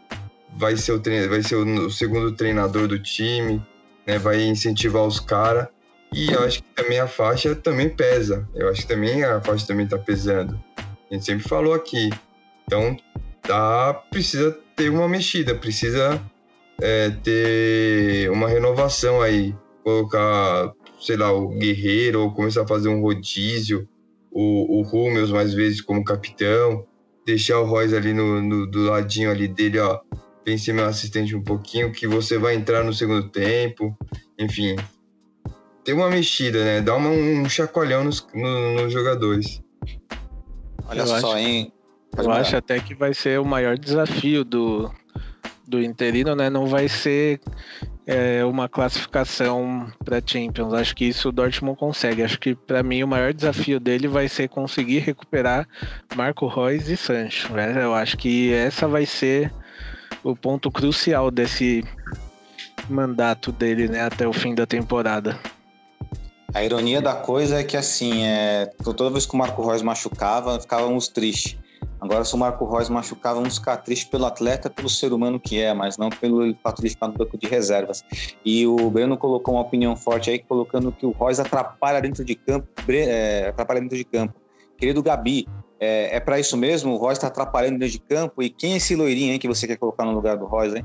Vai ser o, treino, vai ser o segundo treinador do time, né, vai incentivar os caras. E eu acho que também a faixa também pesa. Eu acho que também a faixa também tá pesando. A gente sempre falou aqui. Então, tá, precisa ter uma mexida, precisa é, ter uma renovação aí. Colocar, sei lá, o Guerreiro, ou começar a fazer um rodízio. O, o Rummels mais vezes como capitão. Deixar o Royce ali no, no, do ladinho ali dele, ó. Vem ser meu assistente um pouquinho, que você vai entrar no segundo tempo. Enfim, ter uma mexida, né? Dar uma, um chacoalhão nos, no- nos jogadores. Olha Eu só, acho- hein? Pode Eu mandar. acho até que vai ser o maior desafio do, do interino, né? Não vai ser é, uma classificação para Champions. Acho que isso o Dortmund consegue. Acho que para mim o maior desafio dele vai ser conseguir recuperar Marco Reus e Sancho. né? Eu acho que essa vai ser o ponto crucial desse mandato dele, né? Até o fim da temporada. A ironia da coisa é que, assim, é, toda vez que o Marco Reus machucava, ficávamos tristes. Agora, se o Marco Reus machucava, vamos ficar tristes pelo atleta, pelo ser humano que é, mas não pelo fato de ficar no banco de reservas. E o Breno colocou uma opinião forte aí, colocando que o Reus atrapalha dentro de campo, é, atrapalha dentro de campo. Querido Gabi, é, é para isso mesmo? O Reus está atrapalhando dentro de campo? E quem é esse loirinho aí que você quer colocar no lugar do Reus, hein?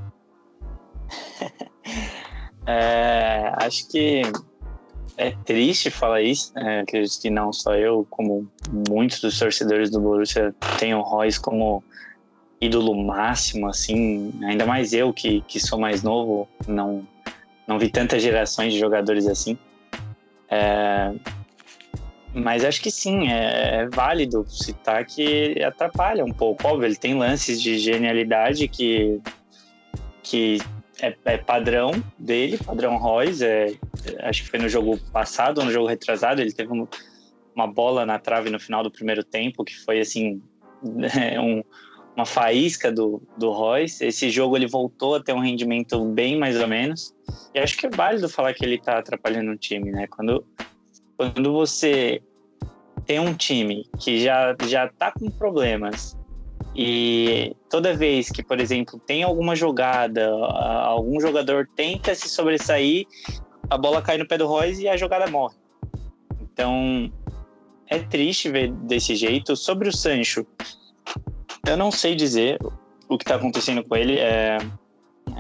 É, acho que é triste falar isso. né? acredito que não só eu, como muitos dos torcedores do Borussia têm o Royce como ídolo máximo, assim. Ainda mais eu, que, que sou mais novo, não, não vi tantas gerações de jogadores assim. É, mas acho que sim, é, é válido citar que atrapalha um pouco. Óbvio, ele tem lances de genialidade que, que é, é padrão dele, padrão Royce. É, acho que foi no jogo passado no jogo retrasado, ele teve um- uma bola na trave no final do primeiro tempo, que foi assim, um, uma faísca do, do Royce. Esse jogo ele voltou a ter um rendimento bem mais ou menos. E acho que é válido falar que ele está atrapalhando o time, né? Quando, quando você tem um time que já, já tá com problemas e toda vez que, por exemplo, tem alguma jogada, algum jogador tenta se sobressair, a bola cai no pé do Royce e a jogada morre. Então, é triste ver desse jeito. Sobre o Sancho, eu não sei dizer o que está acontecendo com ele. É,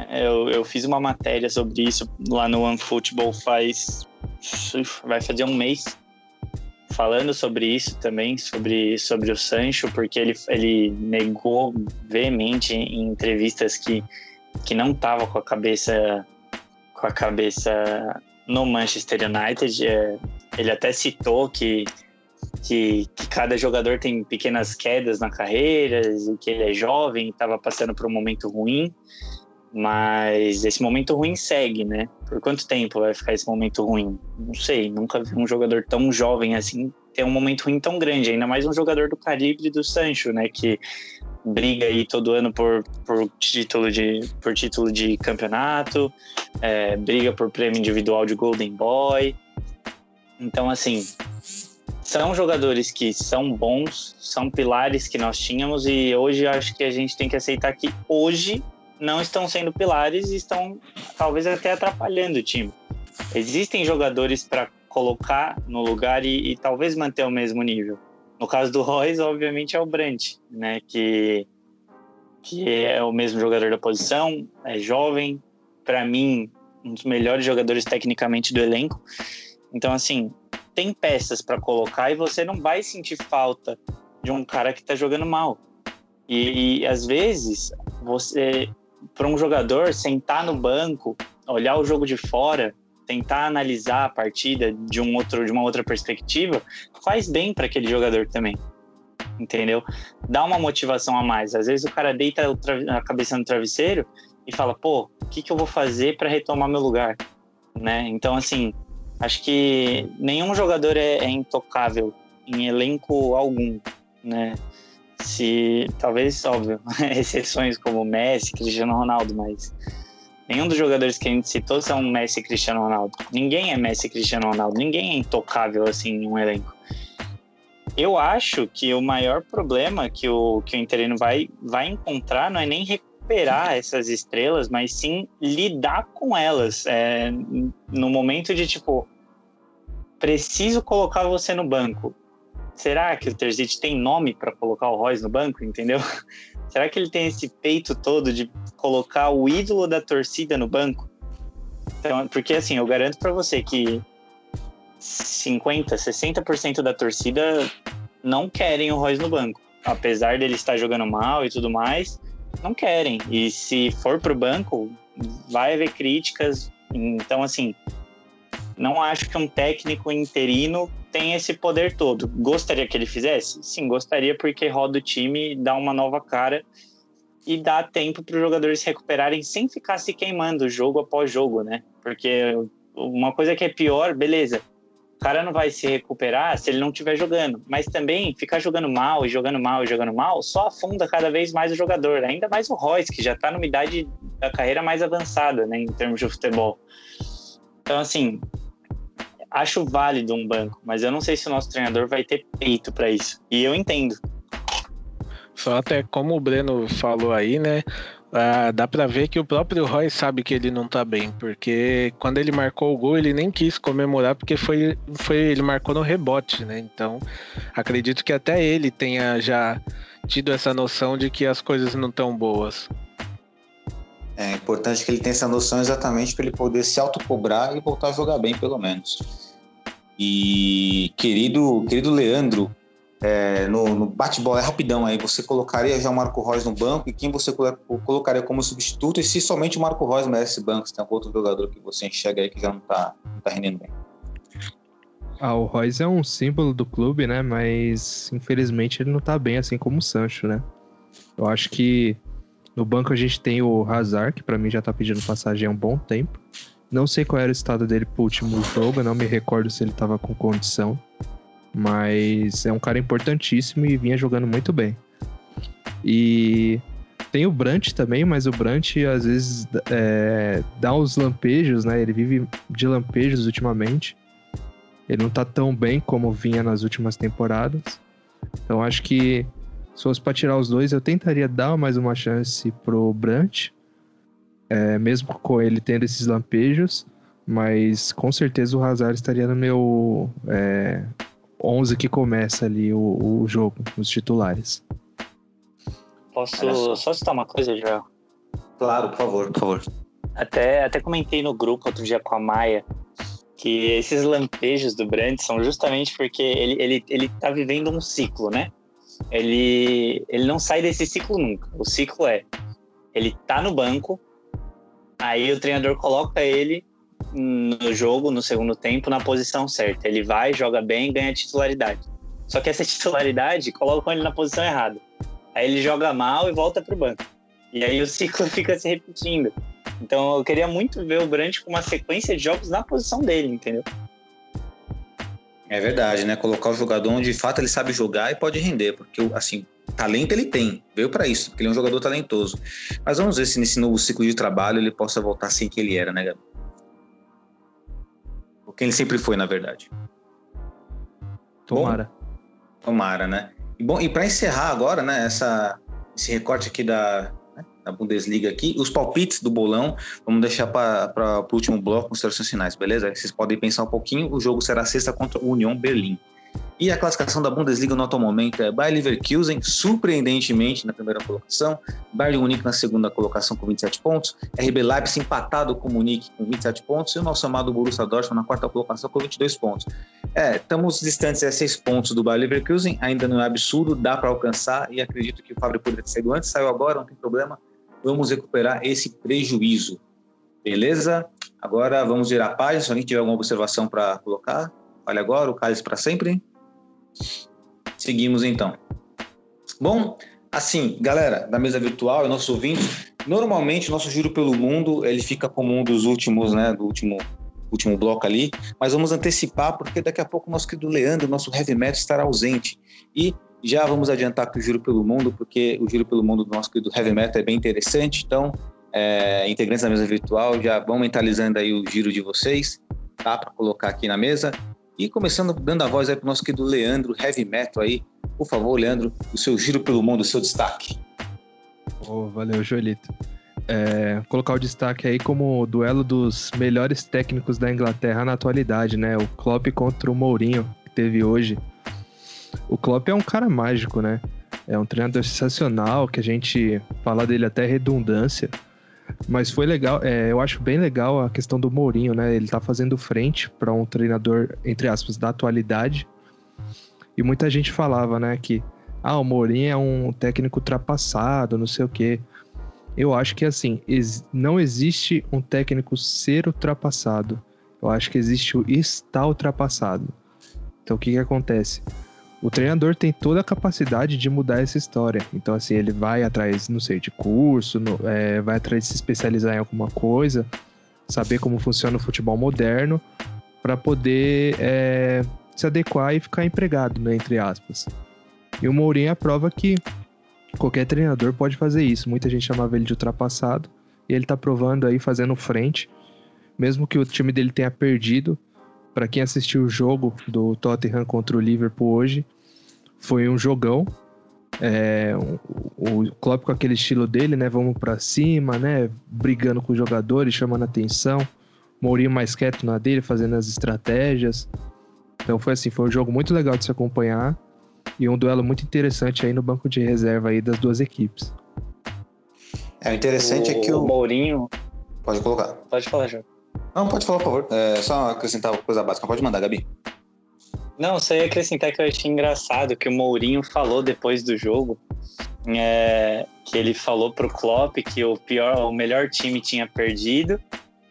eu, eu, fiz uma matéria sobre isso lá no OneFootball faz. vai fazer um mês. Falando sobre isso também, sobre, sobre o Sancho, porque ele, ele negou veemente em entrevistas que, que não estava com a cabeça com a cabeça no Manchester United. É, ele até citou que que, que, cada jogador tem pequenas quedas na carreira, e que ele é jovem, estava passando por um momento ruim, mas esse momento ruim segue, né? Por quanto tempo vai ficar esse momento ruim? Não sei, nunca vi um jogador tão jovem assim ter um momento ruim tão grande, ainda mais um jogador do calibre do Sancho, né? Que briga aí todo ano por, por título de por título de campeonato, é, briga por prêmio individual de Golden Boy. Então, assim, são jogadores que são bons, são pilares que nós tínhamos e hoje acho que a gente tem que aceitar que hoje não estão sendo pilares e estão talvez até atrapalhando o time. Existem jogadores para colocar no lugar e, e, talvez manter o mesmo nível. No caso do Royce, obviamente é o Brandt, né, que que é o mesmo jogador da posição, é jovem, para mim um dos melhores jogadores tecnicamente do elenco. Então assim, tem peças para colocar e você não vai sentir falta de um cara que está jogando mal. E, e, às vezes você, para um jogador, sentar no banco, olhar o jogo de fora, tentar analisar a partida de um outro, de uma outra perspectiva, faz bem para aquele jogador também. Entendeu? Dá uma motivação a mais. Às vezes o cara deita a cabeça no travesseiro e fala: pô, o que, que eu vou fazer para retomar meu lugar? Né? Então, assim, Acho que nenhum jogador é, é intocável em elenco algum, né? Se talvez óbvio exceções como Messi, Cristiano Ronaldo, mas nenhum dos jogadores que a gente citou são Messi e Cristiano Ronaldo. Ninguém é Messi e Cristiano Ronaldo, ninguém é intocável assim em um elenco. Eu acho que o maior problema que o, que o Interino vai, vai encontrar não é nem recuperar essas estrelas, mas sim lidar com elas. É, no momento de tipo, preciso colocar você no banco. Será que o Terzic tem nome para colocar o Royce no banco, entendeu? Será que ele tem esse peito todo de colocar o ídolo da torcida no banco? Então, porque assim, eu garanto para você que 50, 60% da torcida não querem o Royce no banco. Apesar dele estar jogando mal e tudo mais, não querem. E se for pro banco, vai haver críticas. Então, assim, não acho que um técnico interino tem esse poder todo. Gostaria que ele fizesse? Sim, gostaria, porque roda o time, dá uma nova cara e dá tempo para os jogadores se recuperarem sem ficar se queimando jogo após jogo, né? Porque uma coisa que é pior, beleza, o cara não vai se recuperar se ele não estiver jogando. Mas também ficar jogando mal e jogando mal e jogando mal só afunda cada vez mais o jogador. Ainda mais o Royce, que já está numa idade da carreira mais avançada, né, em termos de futebol. Então, assim, acho válido um banco, mas eu não sei se o nosso treinador vai ter peito para isso. E eu entendo. Só até como o Breno falou aí, né? Ah, dá para ver que o próprio Roy sabe que ele não tá bem, porque quando ele marcou o gol, ele nem quis comemorar, porque foi, foi ele marcou no rebote, né? Então, acredito que até ele tenha já tido essa noção de que as coisas não estão boas. É importante que ele tenha essa noção exatamente para ele poder se autocobrar e voltar a jogar bem, pelo menos. E querido, querido Leandro, é, no, no bate-bola é rapidão aí, você colocaria já o Marco Reus no banco e quem você colocaria como substituto? E se somente o Marco Reus merece banco, se tem outro jogador que você enxerga aí que já não está não tá rendendo bem? Ah, o Royce é um símbolo do clube, né? Mas infelizmente ele não tá bem assim como o Sancho, né? Eu acho que no banco a gente tem o Hazard, que para mim já tá pedindo passagem há um bom tempo. Não sei qual era o estado dele pro último jogo, não me recordo se ele tava com condição. Mas é um cara importantíssimo e vinha jogando muito bem. E tem o Brant também, mas o Brant às vezes é, dá uns lampejos, né? Ele vive de lampejos ultimamente. Ele não tá tão bem como vinha nas últimas temporadas. Então acho que se fosse para tirar os dois, eu tentaria dar mais uma chance pro Brant. É, mesmo com ele tendo esses lampejos. Mas com certeza o Hazard estaria no meu é, 11 que começa ali o, o jogo, os titulares. Posso só citar uma coisa, Joel? Claro, por favor, por favor. Até, até comentei no grupo outro dia com a Maia que esses lampejos do Brandt são justamente porque ele, ele, ele tá vivendo um ciclo, né? Ele, ele não sai desse ciclo nunca. O ciclo é, ele tá no banco, aí o treinador coloca ele no jogo, no segundo tempo, na posição certa. Ele vai, joga bem, ganha titularidade. Só que essa titularidade coloca ele na posição errada. Aí ele joga mal e volta pro banco. E aí o ciclo fica se repetindo. Então eu queria muito ver o Brandt com uma sequência de jogos na posição dele, entendeu? É verdade, né? Colocar o jogador onde de fato ele sabe jogar e pode render, porque assim, talento ele tem, veio para isso, porque ele é um jogador talentoso. Mas vamos ver se nesse novo ciclo de trabalho ele possa voltar assim que ele era, né, Gabi? O que ele sempre foi, na verdade. Tomara. Bom, tomara, né? E, bom, e para encerrar agora, né, essa, esse recorte aqui da, da Bundesliga aqui, os palpites do bolão, vamos deixar para o último bloco, considerações finais, beleza? Vocês podem pensar um pouquinho, o jogo será sexta contra o Union Berlim. E a classificação da Bundesliga no atual momento é Bayer Leverkusen, surpreendentemente na primeira colocação, Bayern Munique na segunda colocação com 27 pontos, RB Leipzig empatado com o Munique com 27 pontos e o nosso amado Borussia Dortmund na quarta colocação com 22 pontos. É, estamos distantes a 6 pontos do Bayer Leverkusen, ainda não é absurdo, dá para alcançar e acredito que o Fábio poderia ter saído antes, saiu agora, não tem problema, vamos recuperar esse prejuízo. Beleza? Agora vamos virar a página, se alguém tiver alguma observação para colocar, fale agora, o cálice para sempre. Seguimos então. Bom, assim, galera da mesa virtual e nosso ouvinte, normalmente nosso giro pelo mundo ele fica como um dos últimos, né, do último último bloco ali, mas vamos antecipar porque daqui a pouco o nosso querido Leandro, nosso heavy metal estará ausente e já vamos adiantar que o giro pelo mundo, porque o giro pelo mundo do nosso querido heavy metal é bem interessante, então é, integrantes da mesa virtual já vão mentalizando aí o giro de vocês, tá, para colocar aqui na mesa e começando dando a voz aí para o nosso querido Leandro, heavy metal aí. Por favor, Leandro, o seu giro pelo mundo, o seu destaque. Oh, valeu, Joelito. É, colocar o destaque aí como o duelo dos melhores técnicos da Inglaterra na atualidade, né? O Klopp contra o Mourinho, que teve hoje. O Klopp é um cara mágico, né? É um treinador sensacional, que a gente fala dele até redundância. Mas foi legal, é, eu acho bem legal a questão do Mourinho, né? Ele tá fazendo frente para um treinador, entre aspas, da atualidade. E muita gente falava, né, que ah, o Mourinho é um técnico ultrapassado, não sei o quê. Eu acho que assim, não existe um técnico ser ultrapassado. Eu acho que existe o estar ultrapassado. Então o que que acontece? O treinador tem toda a capacidade de mudar essa história. Então, assim, ele vai atrás, não sei, de curso, no, é, vai atrás de se especializar em alguma coisa, saber como funciona o futebol moderno, para poder é, se adequar e ficar empregado, né, entre aspas. E o Mourinho é a prova que qualquer treinador pode fazer isso. Muita gente chamava ele de ultrapassado, e ele tá provando aí, fazendo frente, mesmo que o time dele tenha perdido, para quem assistiu o jogo do Tottenham contra o Liverpool hoje, foi um jogão. É, o, o Klopp com aquele estilo dele, né? Vamos para cima, né? Brigando com os jogadores, chamando atenção. Mourinho mais quieto na dele, fazendo as estratégias. Então foi assim, foi um jogo muito legal de se acompanhar e um duelo muito interessante aí no banco de reserva aí das duas equipes. É, o interessante o, é que o... o Mourinho... Pode colocar. Pode falar, João. Não, pode falar, por favor. É, só acrescentar coisa básica. Pode mandar, Gabi. Não, só ia acrescentar que eu achei engraçado que o Mourinho falou depois do jogo é, que ele falou pro Klopp que o pior, o melhor time tinha perdido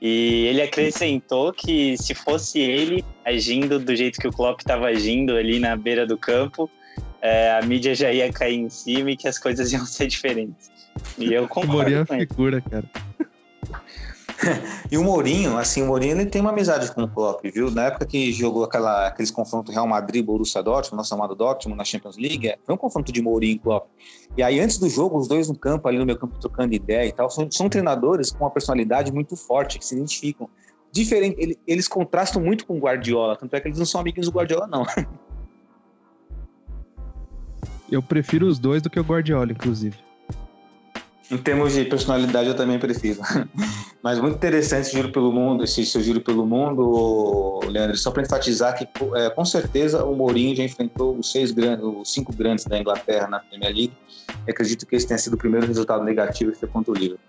e ele acrescentou que se fosse ele agindo do jeito que o Klopp estava agindo ali na beira do campo, é, a mídia já ia cair em cima e que as coisas iam ser diferentes. E eu concordo Mourinho é com ele. figura, cara. e o Mourinho, assim, o Mourinho ele tem uma amizade com o Klopp, viu? Na época que jogou aquela, aqueles confrontos Real Madrid, Borussia Dortmund, nosso amado Dortmund na Champions League, é, foi um confronto de Mourinho e Klopp. E aí antes do jogo, os dois no campo, ali no meu campo trocando ideia e tal, são, são treinadores com uma personalidade muito forte, que se identificam. Diferente, ele, eles contrastam muito com o Guardiola, tanto é que eles não são amiguinhos do Guardiola não. Eu prefiro os dois do que o Guardiola, inclusive. Em termos de personalidade, eu também prefiro. Mas muito interessante, Juro pelo Mundo, esse seu Juro pelo Mundo, Leandro, só para enfatizar que, é, com certeza, o Mourinho já enfrentou os, seis grandes, os cinco grandes da Inglaterra na Premier League. E acredito que esse tenha sido o primeiro resultado negativo que foi contra o Liverpool.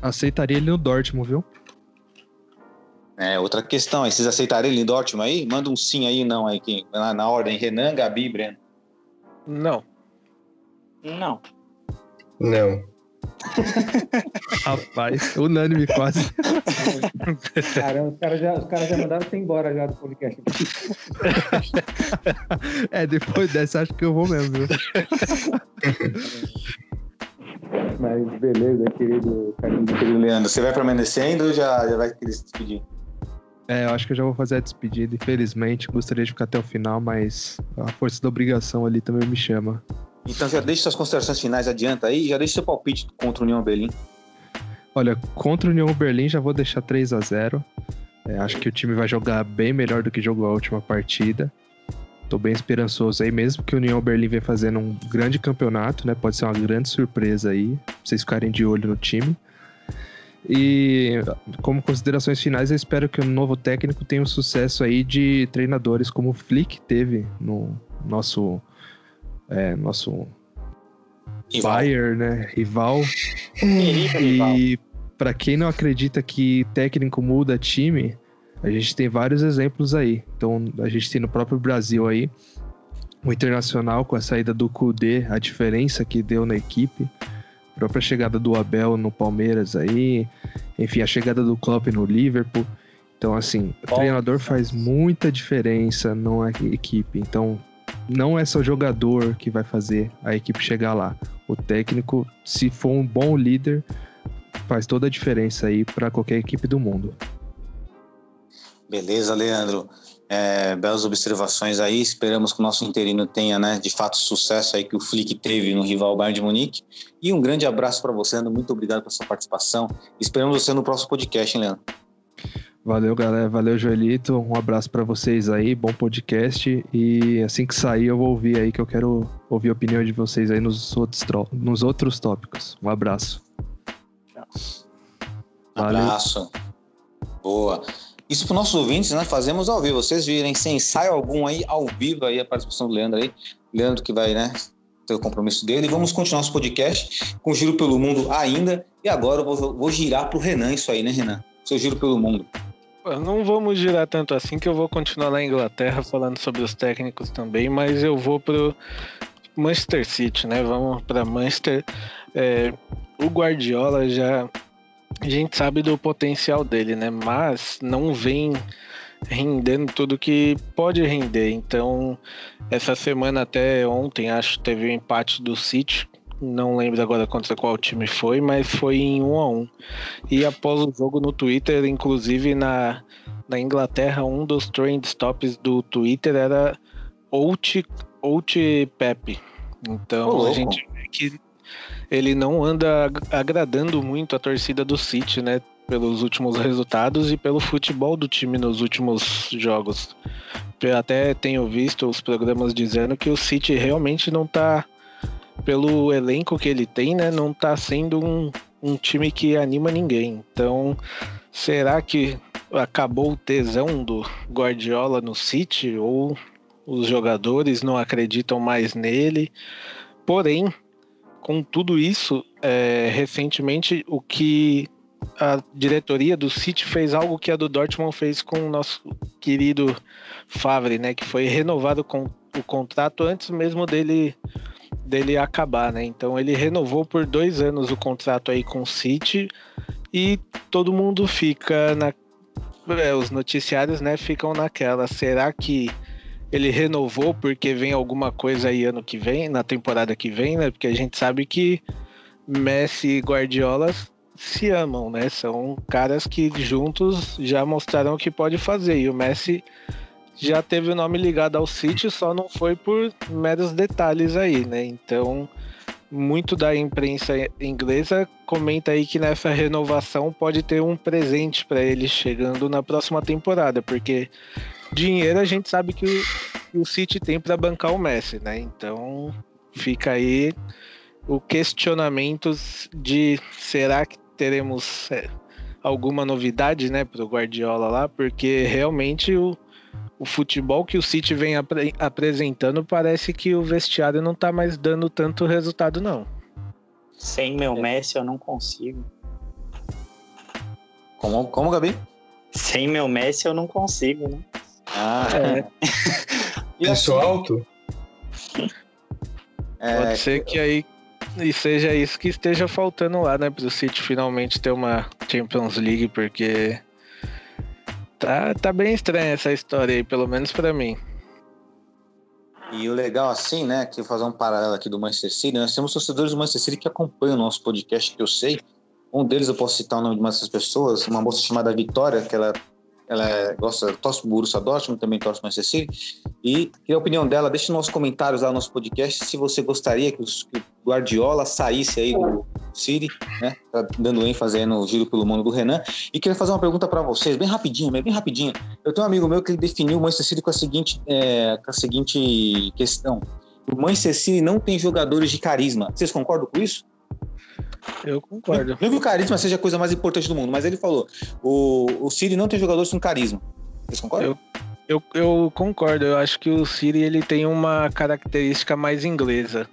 Aceitaria ele no Dortmund, viu? É, outra questão, aí, vocês aceitariam ele no Dortmund aí? Manda um sim aí, não, aí, quem, na, na ordem, Renan, Gabi, Breno. Não. Não. Não. Rapaz, unânime quase. Caramba, os caras já, os caras já mandaram você embora já do podcast. é, depois dessa acho que eu vou mesmo, viu? Mas beleza, querido, querido Leandro. Você vai permanecendo ou já, já vai querer se despedir? É, eu acho que eu já vou fazer a despedida. Infelizmente, gostaria de ficar até o final, mas a força da obrigação ali também me chama. Então já deixe suas considerações finais adianta aí, já deixe seu palpite contra o União Berlim. Olha, contra o União Berlim já vou deixar 3 a 0 é, Acho que o time vai jogar bem melhor do que jogou a última partida. Tô bem esperançoso aí, mesmo que o União Berlim vem fazendo um grande campeonato, né? Pode ser uma grande surpresa aí, pra vocês ficarem de olho no time. E como considerações finais, eu espero que o novo técnico tenha um sucesso aí de treinadores como o Flick teve no nosso é, nosso Rival. Bayern, né? Rival. Rival. E para quem não acredita que técnico muda time, a gente tem vários exemplos aí. Então, a gente tem no próprio Brasil aí o Internacional com a saída do Kudê, a diferença que deu na equipe, a própria chegada do Abel no Palmeiras aí, enfim, a chegada do Klopp no Liverpool. Então, assim, o treinador faz muita diferença na equipe. Então, não é só jogador que vai fazer a equipe chegar lá. O técnico, se for um bom líder, faz toda a diferença aí para qualquer equipe do mundo. Beleza, Leandro. É, belas observações aí. Esperamos que o nosso interino tenha, né, de fato, sucesso aí que o Flick teve no rival Bayern de Munique. E um grande abraço para você, Leandro. Muito obrigado pela sua participação. Esperamos você no próximo podcast, hein, Leandro? Valeu, galera. Valeu, Joelito. Um abraço para vocês aí. Bom podcast. E assim que sair, eu vou ouvir aí, que eu quero ouvir a opinião de vocês aí nos outros, tro- nos outros tópicos. Um abraço. Valeu. Abraço. Boa. Isso para nossos ouvintes, né? Fazemos ao vivo. Vocês virem sem ensaio algum aí, ao vivo aí, a participação do Leandro aí. Leandro que vai, né? Ter o compromisso dele. E vamos continuar nosso podcast com Giro pelo Mundo ainda. E agora eu vou, vou girar pro Renan isso aí, né, Renan? Seu Giro pelo Mundo. Não vamos girar tanto assim que eu vou continuar na Inglaterra falando sobre os técnicos também, mas eu vou pro Manchester City, né? Vamos para Manchester. É, o Guardiola já a gente sabe do potencial dele, né? Mas não vem rendendo tudo que pode render. Então, essa semana até ontem, acho, teve o um empate do City. Não lembro agora contra qual time foi, mas foi em 1 a 1 E após o jogo no Twitter, inclusive na, na Inglaterra, um dos trend tops do Twitter era Out, Out Pepe. Então Ô, a gente vê que ele não anda ag- agradando muito a torcida do City, né? Pelos últimos resultados e pelo futebol do time nos últimos jogos. Eu até tenho visto os programas dizendo que o City realmente não tá, pelo elenco que ele tem, né? Não tá sendo um, um time que anima ninguém. Então, será que acabou o tesão do Guardiola no City? Ou os jogadores não acreditam mais nele? Porém, com tudo isso, é, recentemente o que a diretoria do City fez algo que a do Dortmund fez com o nosso querido Favre, né? Que foi renovado com o contrato antes mesmo dele dele acabar, né? Então ele renovou por dois anos o contrato aí com o City e todo mundo fica na é, os noticiários, né? Ficam naquela. Será que ele renovou porque vem alguma coisa aí ano que vem, na temporada que vem, né? Porque a gente sabe que Messi e Guardiola se amam, né? São caras que juntos já mostraram o que pode fazer. E o Messi já teve o nome ligado ao City, só não foi por meros detalhes aí, né? Então, muito da imprensa inglesa comenta aí que nessa renovação pode ter um presente para ele chegando na próxima temporada, porque dinheiro a gente sabe que o, o City tem para bancar o Messi, né? Então, fica aí o questionamento de será que teremos é, alguma novidade, né, para o Guardiola lá, porque realmente o o futebol que o City vem ap apresentando parece que o vestiário não tá mais dando tanto resultado, não. Sem meu Messi eu não consigo. Como, como Gabi? Sem meu Messi eu não consigo, né? Ah, É, Isso alto? é, pode ser que aí e seja isso que esteja faltando lá, né, pro City finalmente ter uma Champions League, porque tá, tá bem estranha essa história aí, pelo menos pra mim. E o legal assim, né, que fazer um paralelo aqui do Manchester City, nós temos torcedores do Manchester City que acompanham o nosso podcast, que eu sei. Um deles eu posso citar o nome de uma dessas pessoas, uma moça chamada Vitória, que ela, ela é- gosta, torce Borussia Dortmund, também torce Manchester City. E a opinião dela, deixe nos comentários lá no nosso podcast se você gostaria que, o Guardiola saísse aí do City, né, tá dando ênfase aí no giro pelo mundo do Renan. E queria fazer uma pergunta para vocês, bem rapidinho, bem rapidinho. Eu tenho um amigo meu que definiu o Manchester City com a seguinte, é, com a seguinte questão. O Manchester City não tem jogadores de carisma. Vocês concordam com isso? Eu concordo. Não que o carisma seja a coisa mais importante do mundo, mas ele falou: o, o City não tem jogadores com carisma. Vocês concordam? Eu, eu concordo, eu acho que o City ele tem uma característica mais inglesa.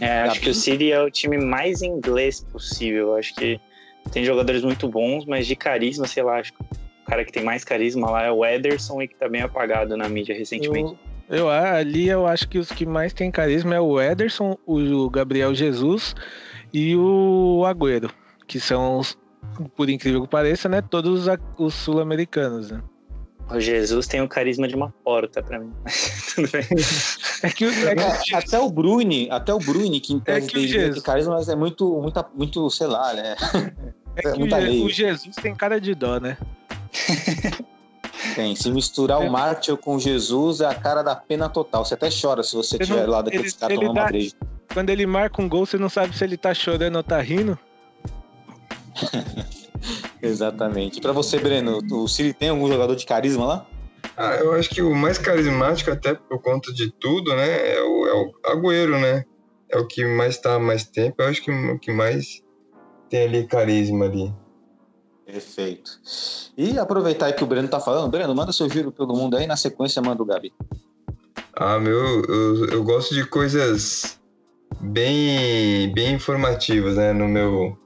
É, acho que o City é o time mais inglês possível. Acho que tem jogadores muito bons, mas de carisma, sei lá, acho que o cara que tem mais carisma lá é o Ederson e que tá bem apagado na mídia recentemente. Eu, ali eu acho que os que mais têm carisma é o Ederson, o Gabriel Jesus e o Agüero, que são os, por incrível que pareça, né, todos os, os sul-americanos, né? O Jesus tem o carisma de uma porta pra mim. Tudo bem. É que, o- é que o- É, até o Bruni, até o Bruni, que em tese que o deveria ter Jesus- carisma, mas é muito, muito, muito, sei lá, né? é que o muita Je- o Jesus tem cara de dó, né? Tem. Se misturar o Mártir com Jesus, é a cara da pena total. Você até chora se você estiver lá daqueles ele- caras tomando uma dá- breja. Quando ele marca um gol, você não sabe se ele tá chorando ou tá rindo. Exatamente. Pra você, Breno, o City tem algum jogador de carisma lá? Ah, eu acho que o mais carismático, até por conta de tudo, né, é o, é o Agüero, né? É o que mais tá há mais tempo. Eu acho que o que mais tem ali carisma ali. Perfeito. E aproveitar que o Breno tá falando, Breno, manda seu giro pelo mundo aí, na sequência manda o Gabi. Ah, meu, eu, eu gosto de coisas bem, bem informativas, né, no meu,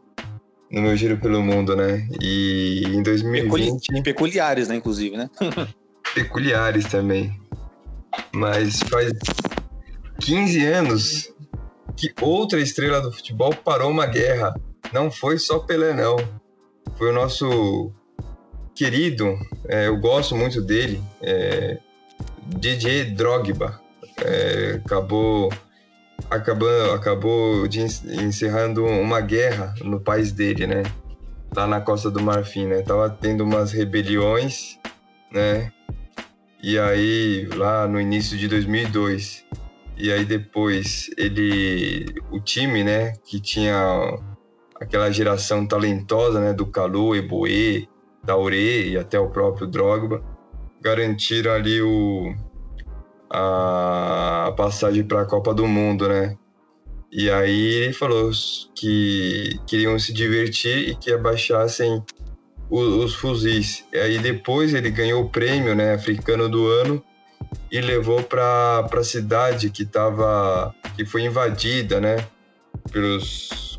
no meu giro pelo mundo, né? E em 2020... Peculiares, né, inclusive, né? peculiares também. Mas faz 15 anos que outra estrela do futebol parou uma guerra. Não foi só Pelé, não. Foi o nosso querido, é, eu gosto muito dele, é, DJ Drogba. É, acabou acabou, acabou de en- encerrando uma guerra no país dele, né? Lá na Costa do Marfim, né? Tava tendo umas rebeliões, né? E aí, lá no início de 2002, e aí depois ele, o time, né, que tinha aquela geração talentosa, né, do Calu, Eboe, Daure e até o próprio Drogba, garantiram ali o, a passagem para a Copa do Mundo, né? E aí ele falou que queriam se divertir e que abaixassem o- os fuzis. E aí depois ele ganhou o prêmio, né, africano do ano e levou para a cidade que tava que foi invadida, né, pelos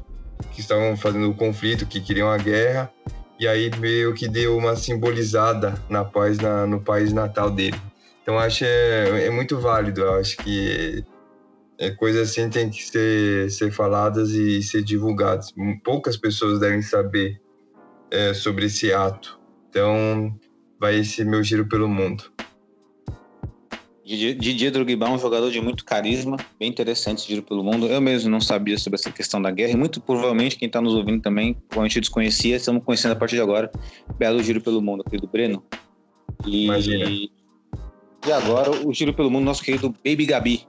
que estavam fazendo o conflito, que queriam a guerra. E aí meio que deu uma simbolizada na paz na, no país natal dele. Então acho é, é muito válido, eu acho que é, coisas assim tem que ser, ser faladas e ser divulgadas. Poucas pessoas devem saber é, sobre esse ato. Então, vai esse meu giro pelo mundo. Didier Drogba é um jogador de muito carisma, bem interessante esse giro pelo mundo. Eu mesmo não sabia sobre essa questão da guerra e muito provavelmente quem está nos ouvindo também, provavelmente desconhecia, estamos conhecendo a partir de agora. Belo giro pelo mundo, querido Breno. E, Imagina. e agora o giro pelo mundo, nosso querido Baby Gabi.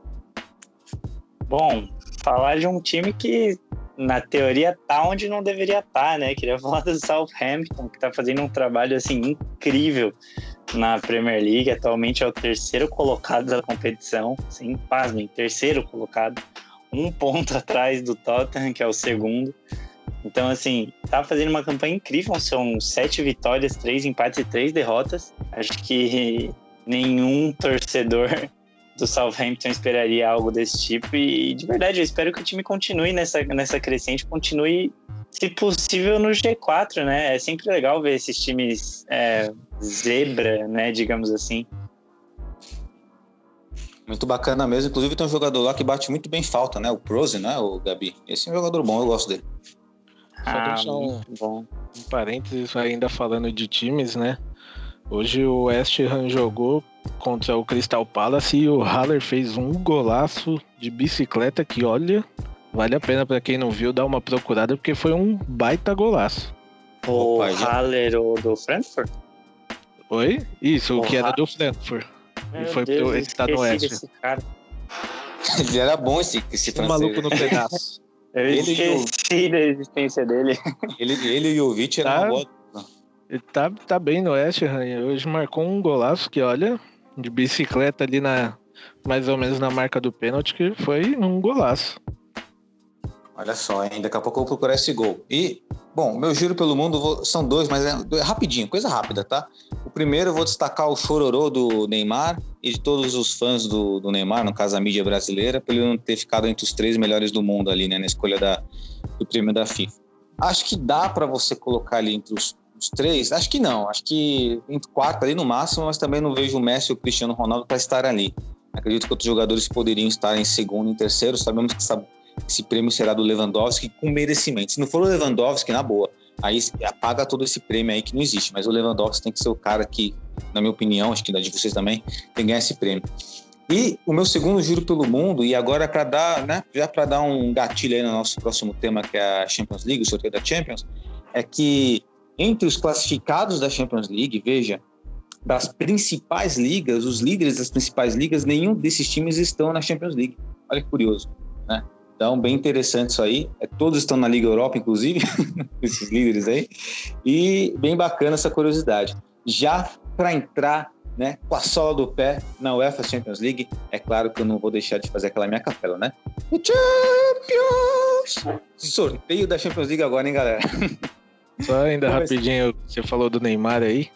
Bom, falar de um time que na teoria tá onde não deveria estar, né? Queria falar do Southampton, que tá fazendo um trabalho assim incrível na Premier League. Atualmente é o terceiro colocado da competição, sim, pasmem, terceiro colocado, um ponto atrás do Tottenham, que é o segundo. Então, assim, tá fazendo uma campanha incrível. São sete vitórias, três empates e três derrotas. Acho que nenhum torcedor do Southampton esperaria algo desse tipo. E de verdade, eu espero que o time continue nessa, nessa crescente, continue, se possível, no G4, né? É sempre legal ver esses times é, zebra, né? Digamos assim. Muito bacana mesmo. Inclusive tem um jogador lá que bate muito bem falta, né? O Prose, né, o Gabi? Esse é um jogador bom, eu gosto dele. Só Ah, deixar um- bom. Um parênteses ainda falando de times, né? Hoje o West Ham jogou contra o Crystal Palace e o Haller fez um golaço de bicicleta que, olha, vale a pena pra quem não viu dar uma procurada porque foi um baita golaço. O Opa, já- Haller, o do Frankfurt? Oi? Isso, o que era do Frankfurt. Meu foi Deus, pro- ele tá no esqueci West. desse cara. Ele era bom esse, esse Um francês. maluco no pedaço. Eu Ele e o- esqueci da existência dele. Ele, ele e o Jovic eram Tá. Ele tá, tá bem no West Ham. e Hoje marcou um golaço que, olha, de bicicleta ali na. Mais ou menos na marca do pênalti, que foi um golaço. Olha só, hein? Daqui a pouco eu vou procurar esse gol. E, bom, meu giro pelo mundo vou- são dois, mas é, é rapidinho, coisa rápida, tá? O primeiro eu vou destacar o chororô do Neymar e de todos os fãs do, do Neymar, no caso a mídia brasileira, por ele não ter ficado entre os três melhores do mundo ali, né? Na escolha da, do prêmio da FIFA. Acho que dá para você colocar ali entre os, os três? Acho que não. Acho que entre quatro ali no máximo, mas também não vejo o Messi e o Cristiano Ronaldo para estar ali. Acredito que outros jogadores poderiam estar em segundo e terceiro. Sabemos que essa esse prêmio será do Lewandowski com merecimento. Se não for o Lewandowski, na boa, aí apaga todo esse prêmio aí que não existe. Mas o Lewandowski tem que ser o cara que, na minha opinião, acho que da de vocês também, tem que ganhar esse prêmio. E o meu segundo giro pelo mundo, e agora para dar, né, já para dar um gatilho aí no nosso próximo tema, que é a Champions League, o sorteio da Champions, é que entre os classificados da Champions League, veja, das principais ligas, os líderes das principais ligas, nenhum desses times estão na Champions League. Olha que curioso, né? Então, bem interessante isso aí. É, todos estão na Liga Europa, inclusive, esses líderes aí. E bem bacana essa curiosidade. Já para entrar né, com a sola do pé na UEFA Champions League, é claro que eu não vou deixar de fazer aquela minha capela, né? O Champions! Sorteio da Champions League agora, hein, galera? Só ainda rapidinho, você falou do Neymar aí.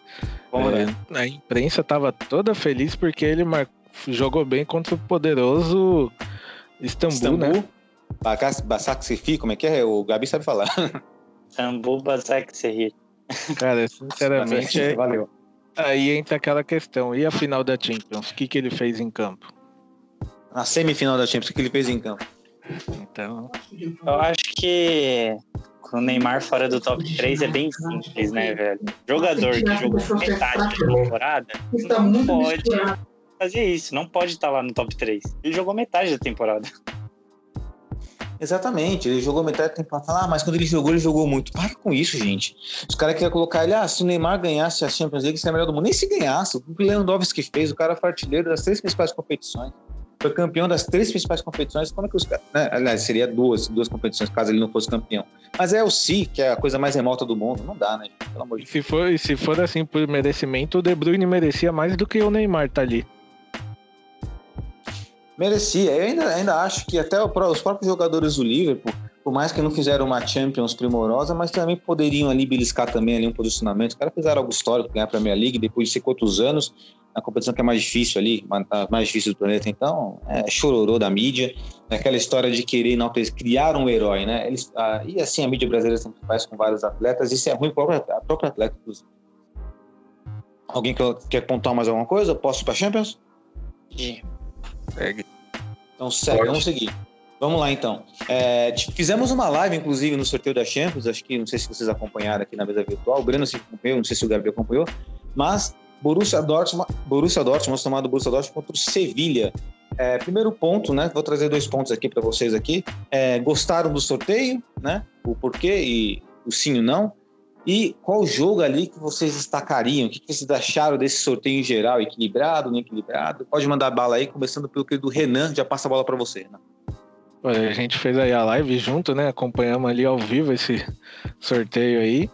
Vamos É, lá. a imprensa tava toda feliz porque ele mar- jogou bem contra o poderoso Istambul, Istambul, né? Basak- Basaksehir, como é que é? O Gabi sabe falar. Sambu Basak Serrir. Cara, sinceramente, é- Valeu. aí entra aquela questão. E a final da Champions? O que, que ele fez em campo? Na semifinal da Champions, o que ele fez em campo? Então, Eu acho que com o Neymar fora do top 3 é bem simples, né, velho? Jogador que jogou metade da temporada não pode fazer isso, não pode estar lá no top 3. Ele jogou metade da temporada. Exatamente, ele jogou metade da temporada. Fala, Ah, mas quando ele jogou, ele jogou muito. Para com isso, gente. Os caras queriam colocar ele, ah, se o Neymar ganhasse a Champions League, seria melhor do mundo. Nem se ganhasse. O Lewandowski fez, o cara foi artilheiro das três principais competições. Foi campeão das três principais competições. Como é que os caras. Né? Aliás, seria duas, duas competições, caso ele não fosse campeão. Mas é o Si, que é a coisa mais remota do mundo. Não dá, né? Pelo amor de e se for, se for assim por merecimento, o De Bruyne merecia mais do que o Neymar tá ali. Merecia. Eu ainda, ainda acho que até os próprios jogadores do Liverpool, por mais que não fizeram uma Champions primorosa, mas também poderiam ali beliscar também ali um posicionamento. Os caras fizeram algo histórico, ganhar a Premier League depois de sei quantos anos, na competição que é mais difícil ali, mais difícil do planeta. Então, é chororô da mídia, é aquela história de querer enaltecer, criar um herói, né? Eles, e assim a mídia brasileira sempre faz com vários atletas, isso é ruim para a própria atleta, inclusive. Alguém quer, quer mais alguma coisa? Posso ir para Champions? Segue. Então segue, Pode. vamos seguir. Vamos lá então. É, fizemos uma live, inclusive, no sorteio da Champions. Acho que não sei se vocês acompanharam aqui na mesa virtual. O Breno se acompanhou, não sei se o Gabriel acompanhou. Mas Borussia Dortmund, Borussia Dortmund, tomado Borussia Dortmund contra o Sevilha. É, primeiro ponto, né? Vou trazer dois pontos aqui para vocês aqui. É, gostaram do sorteio, né? O porquê e o sim e o não. E qual jogo ali que vocês destacariam? O que vocês acharam desse sorteio em geral? Equilibrado, não equilibrado? Pode mandar bala aí, começando pelo querido Renan. Já passa a bola para você, né? Olha, a gente fez aí a live junto, né? Acompanhamos ali ao vivo esse sorteio aí.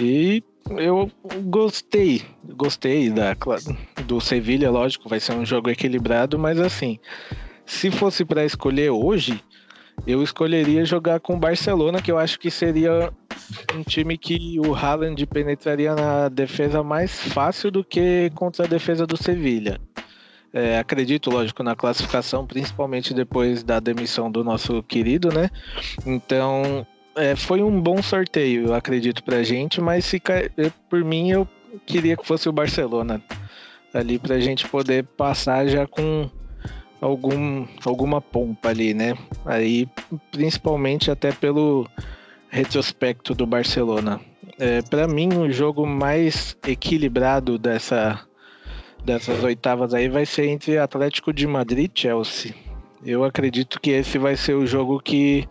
E eu gostei, gostei da, do Sevilha, lógico, vai ser um jogo equilibrado, mas assim, se fosse para escolher hoje, eu escolheria jogar com o Barcelona, que eu acho que seria um time que o Haaland penetraria na defesa mais fácil do que contra a defesa do Sevilha. É, acredito, lógico, na classificação, principalmente depois da demissão do nosso querido, né? Então, é, foi um bom sorteio, eu acredito, pra gente, mas se, por mim eu queria que fosse o Barcelona ali pra gente poder passar já com algum, alguma pompa ali, né? Aí, principalmente até pelo retrospecto do Barcelona. É, para mim, o jogo mais equilibrado dessa, dessas oitavas aí vai ser entre Atlético de Madrid e Chelsea. Eu acredito que esse vai ser o jogo que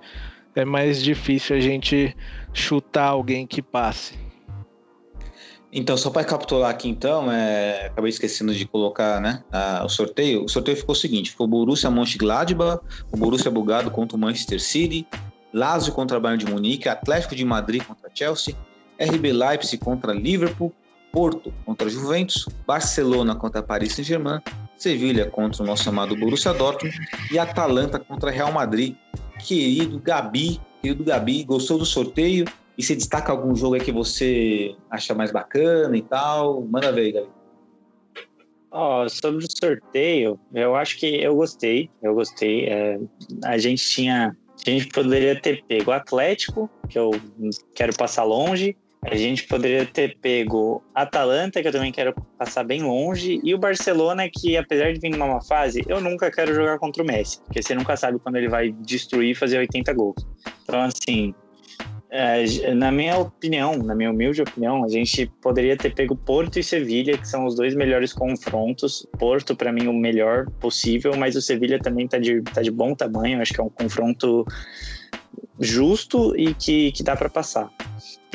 é mais difícil a gente chutar alguém que passe. Então, só para capturar aqui, então, é... acabei esquecendo de colocar né, a... o sorteio. O sorteio ficou o seguinte: foi o Borussia Mönchengladbach, o Borussia Bugado contra o Manchester City, Lazio contra Bayern de Munique, Atlético de Madrid contra Chelsea, RB Leipzig contra Liverpool, Porto contra Juventus, Barcelona contra Paris Saint-Germain, Sevilha contra o nosso amado Borussia Dortmund e Atalanta contra Real Madrid querido Gabi. Querido Gabi, gostou do sorteio? E se destaca algum jogo aí que você acha mais bacana e tal? Manda ver Gabi. Oh, sobre o sorteio, eu acho que eu gostei. Eu gostei. É, a gente tinha. A gente poderia ter pego o Atlético, que eu quero passar longe. A gente poderia ter pego Atalanta, que eu também quero passar bem longe, e o Barcelona, que apesar de vir numa má fase, eu nunca quero jogar contra o Messi, porque você nunca sabe quando ele vai destruir e fazer 80 gols. Então, assim, na minha opinião, na minha humilde opinião, a gente poderia ter pego Porto e Sevilha, que são os dois melhores confrontos. Porto, para mim, o melhor possível, mas o Sevilha também tá de, tá de bom tamanho, acho que é um confronto justo e que, que dá para passar.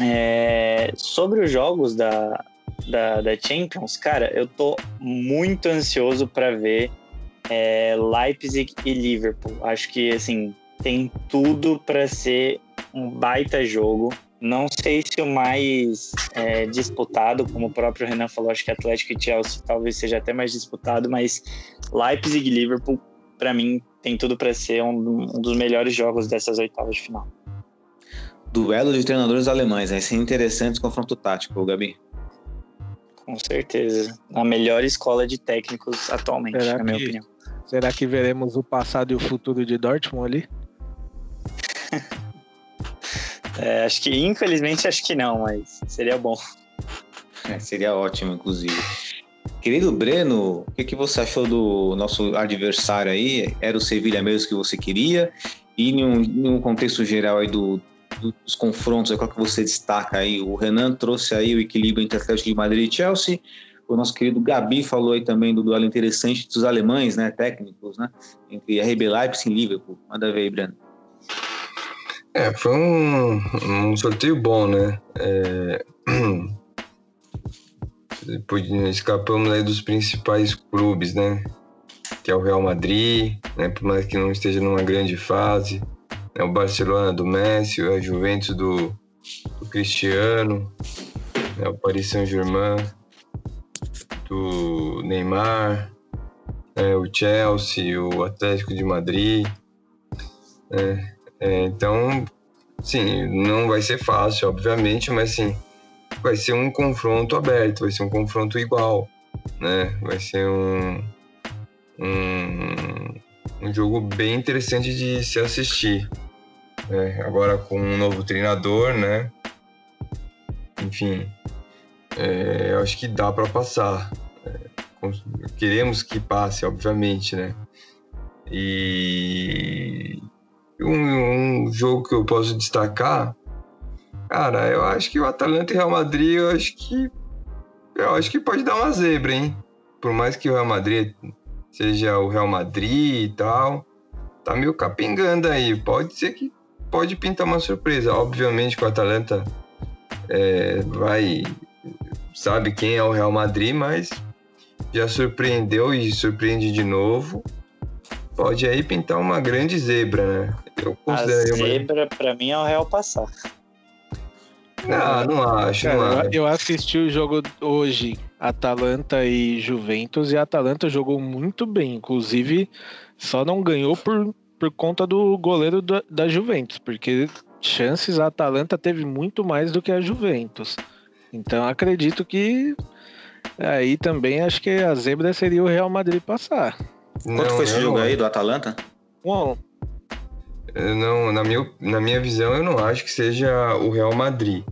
É, sobre os jogos da, da, da, Champions, cara, eu tô muito ansioso para ver é, Leipzig e Liverpool. Acho que assim tem tudo para ser um baita jogo. Não sei se o mais é, disputado, como o próprio Renan falou, acho que Atlético e Chelsea talvez seja até mais disputado, mas Leipzig e Liverpool, para mim, tem tudo para ser um, um dos melhores jogos dessas oitavas de final. Duelo de treinadores alemães, vai ser interessante esse confronto tático, Gabi. Com certeza. A melhor escola de técnicos atualmente, será na minha que, opinião. Será que veremos o passado e o futuro de Dortmund ali? é, acho que, infelizmente, acho que não, mas seria bom. É, seria ótimo, inclusive. Querido Breno, o que, que você achou do nosso adversário aí? Era o Sevilha mesmo que você queria? E em um, em um contexto geral aí do, dos confrontos, qual que você destaca aí? O Renan trouxe aí o equilíbrio entre Atlético de Madrid e Chelsea. O nosso querido Gabi falou aí também do duelo interessante dos alemães, né, técnicos, né, entre RB Leipzig e Liverpool. Manda ver aí, Breno. É, foi um, um sorteio bom, né? É... Escapamos aí dos principais clubes, né? Que é o Real Madrid, né? Por mais que não esteja numa grande fase é o Barcelona do Messi, a Juventus do, do Cristiano, é o Paris Saint-Germain do Neymar, é o Chelsea, o Atlético de Madrid. É, é, então, sim, não vai ser fácil, obviamente, mas sim, vai ser um confronto aberto, vai ser um confronto igual, né? Vai ser um, um um jogo bem interessante de se assistir. É, agora com um novo treinador, né? Enfim, é, eu acho que dá para passar. É, queremos que passe, obviamente, né? E um, um, jogo que eu posso destacar, cara, eu acho que o Atalanta e Real Madrid, eu acho que eu acho que pode dar uma zebra, hein? Por mais que o Real Madrid seja o Real Madrid e tal, tá meio capingando aí. Pode ser que pode pintar uma surpresa. Obviamente que o Atalanta é, vai sabe quem é o Real Madrid, mas já surpreendeu e surpreende de novo. Pode aí pintar uma grande zebra, né? Eu A considero uma... zebra, pra mim, é o Real passar. Não, não acho, não Cara, acho. eu, eu assisti o jogo hoje, Atalanta e Juventus, e a Atalanta jogou muito bem. Inclusive, só não ganhou por, por conta do goleiro da, da Juventus, porque chances a Atalanta teve muito mais do que a Juventus. Então acredito que aí também acho que a zebra seria o Real Madrid passar. Quanto Não, foi esse jogo não- aí do Atalanta? Eu não, na, minha, na minha visão, eu não acho que seja o Real Madrid.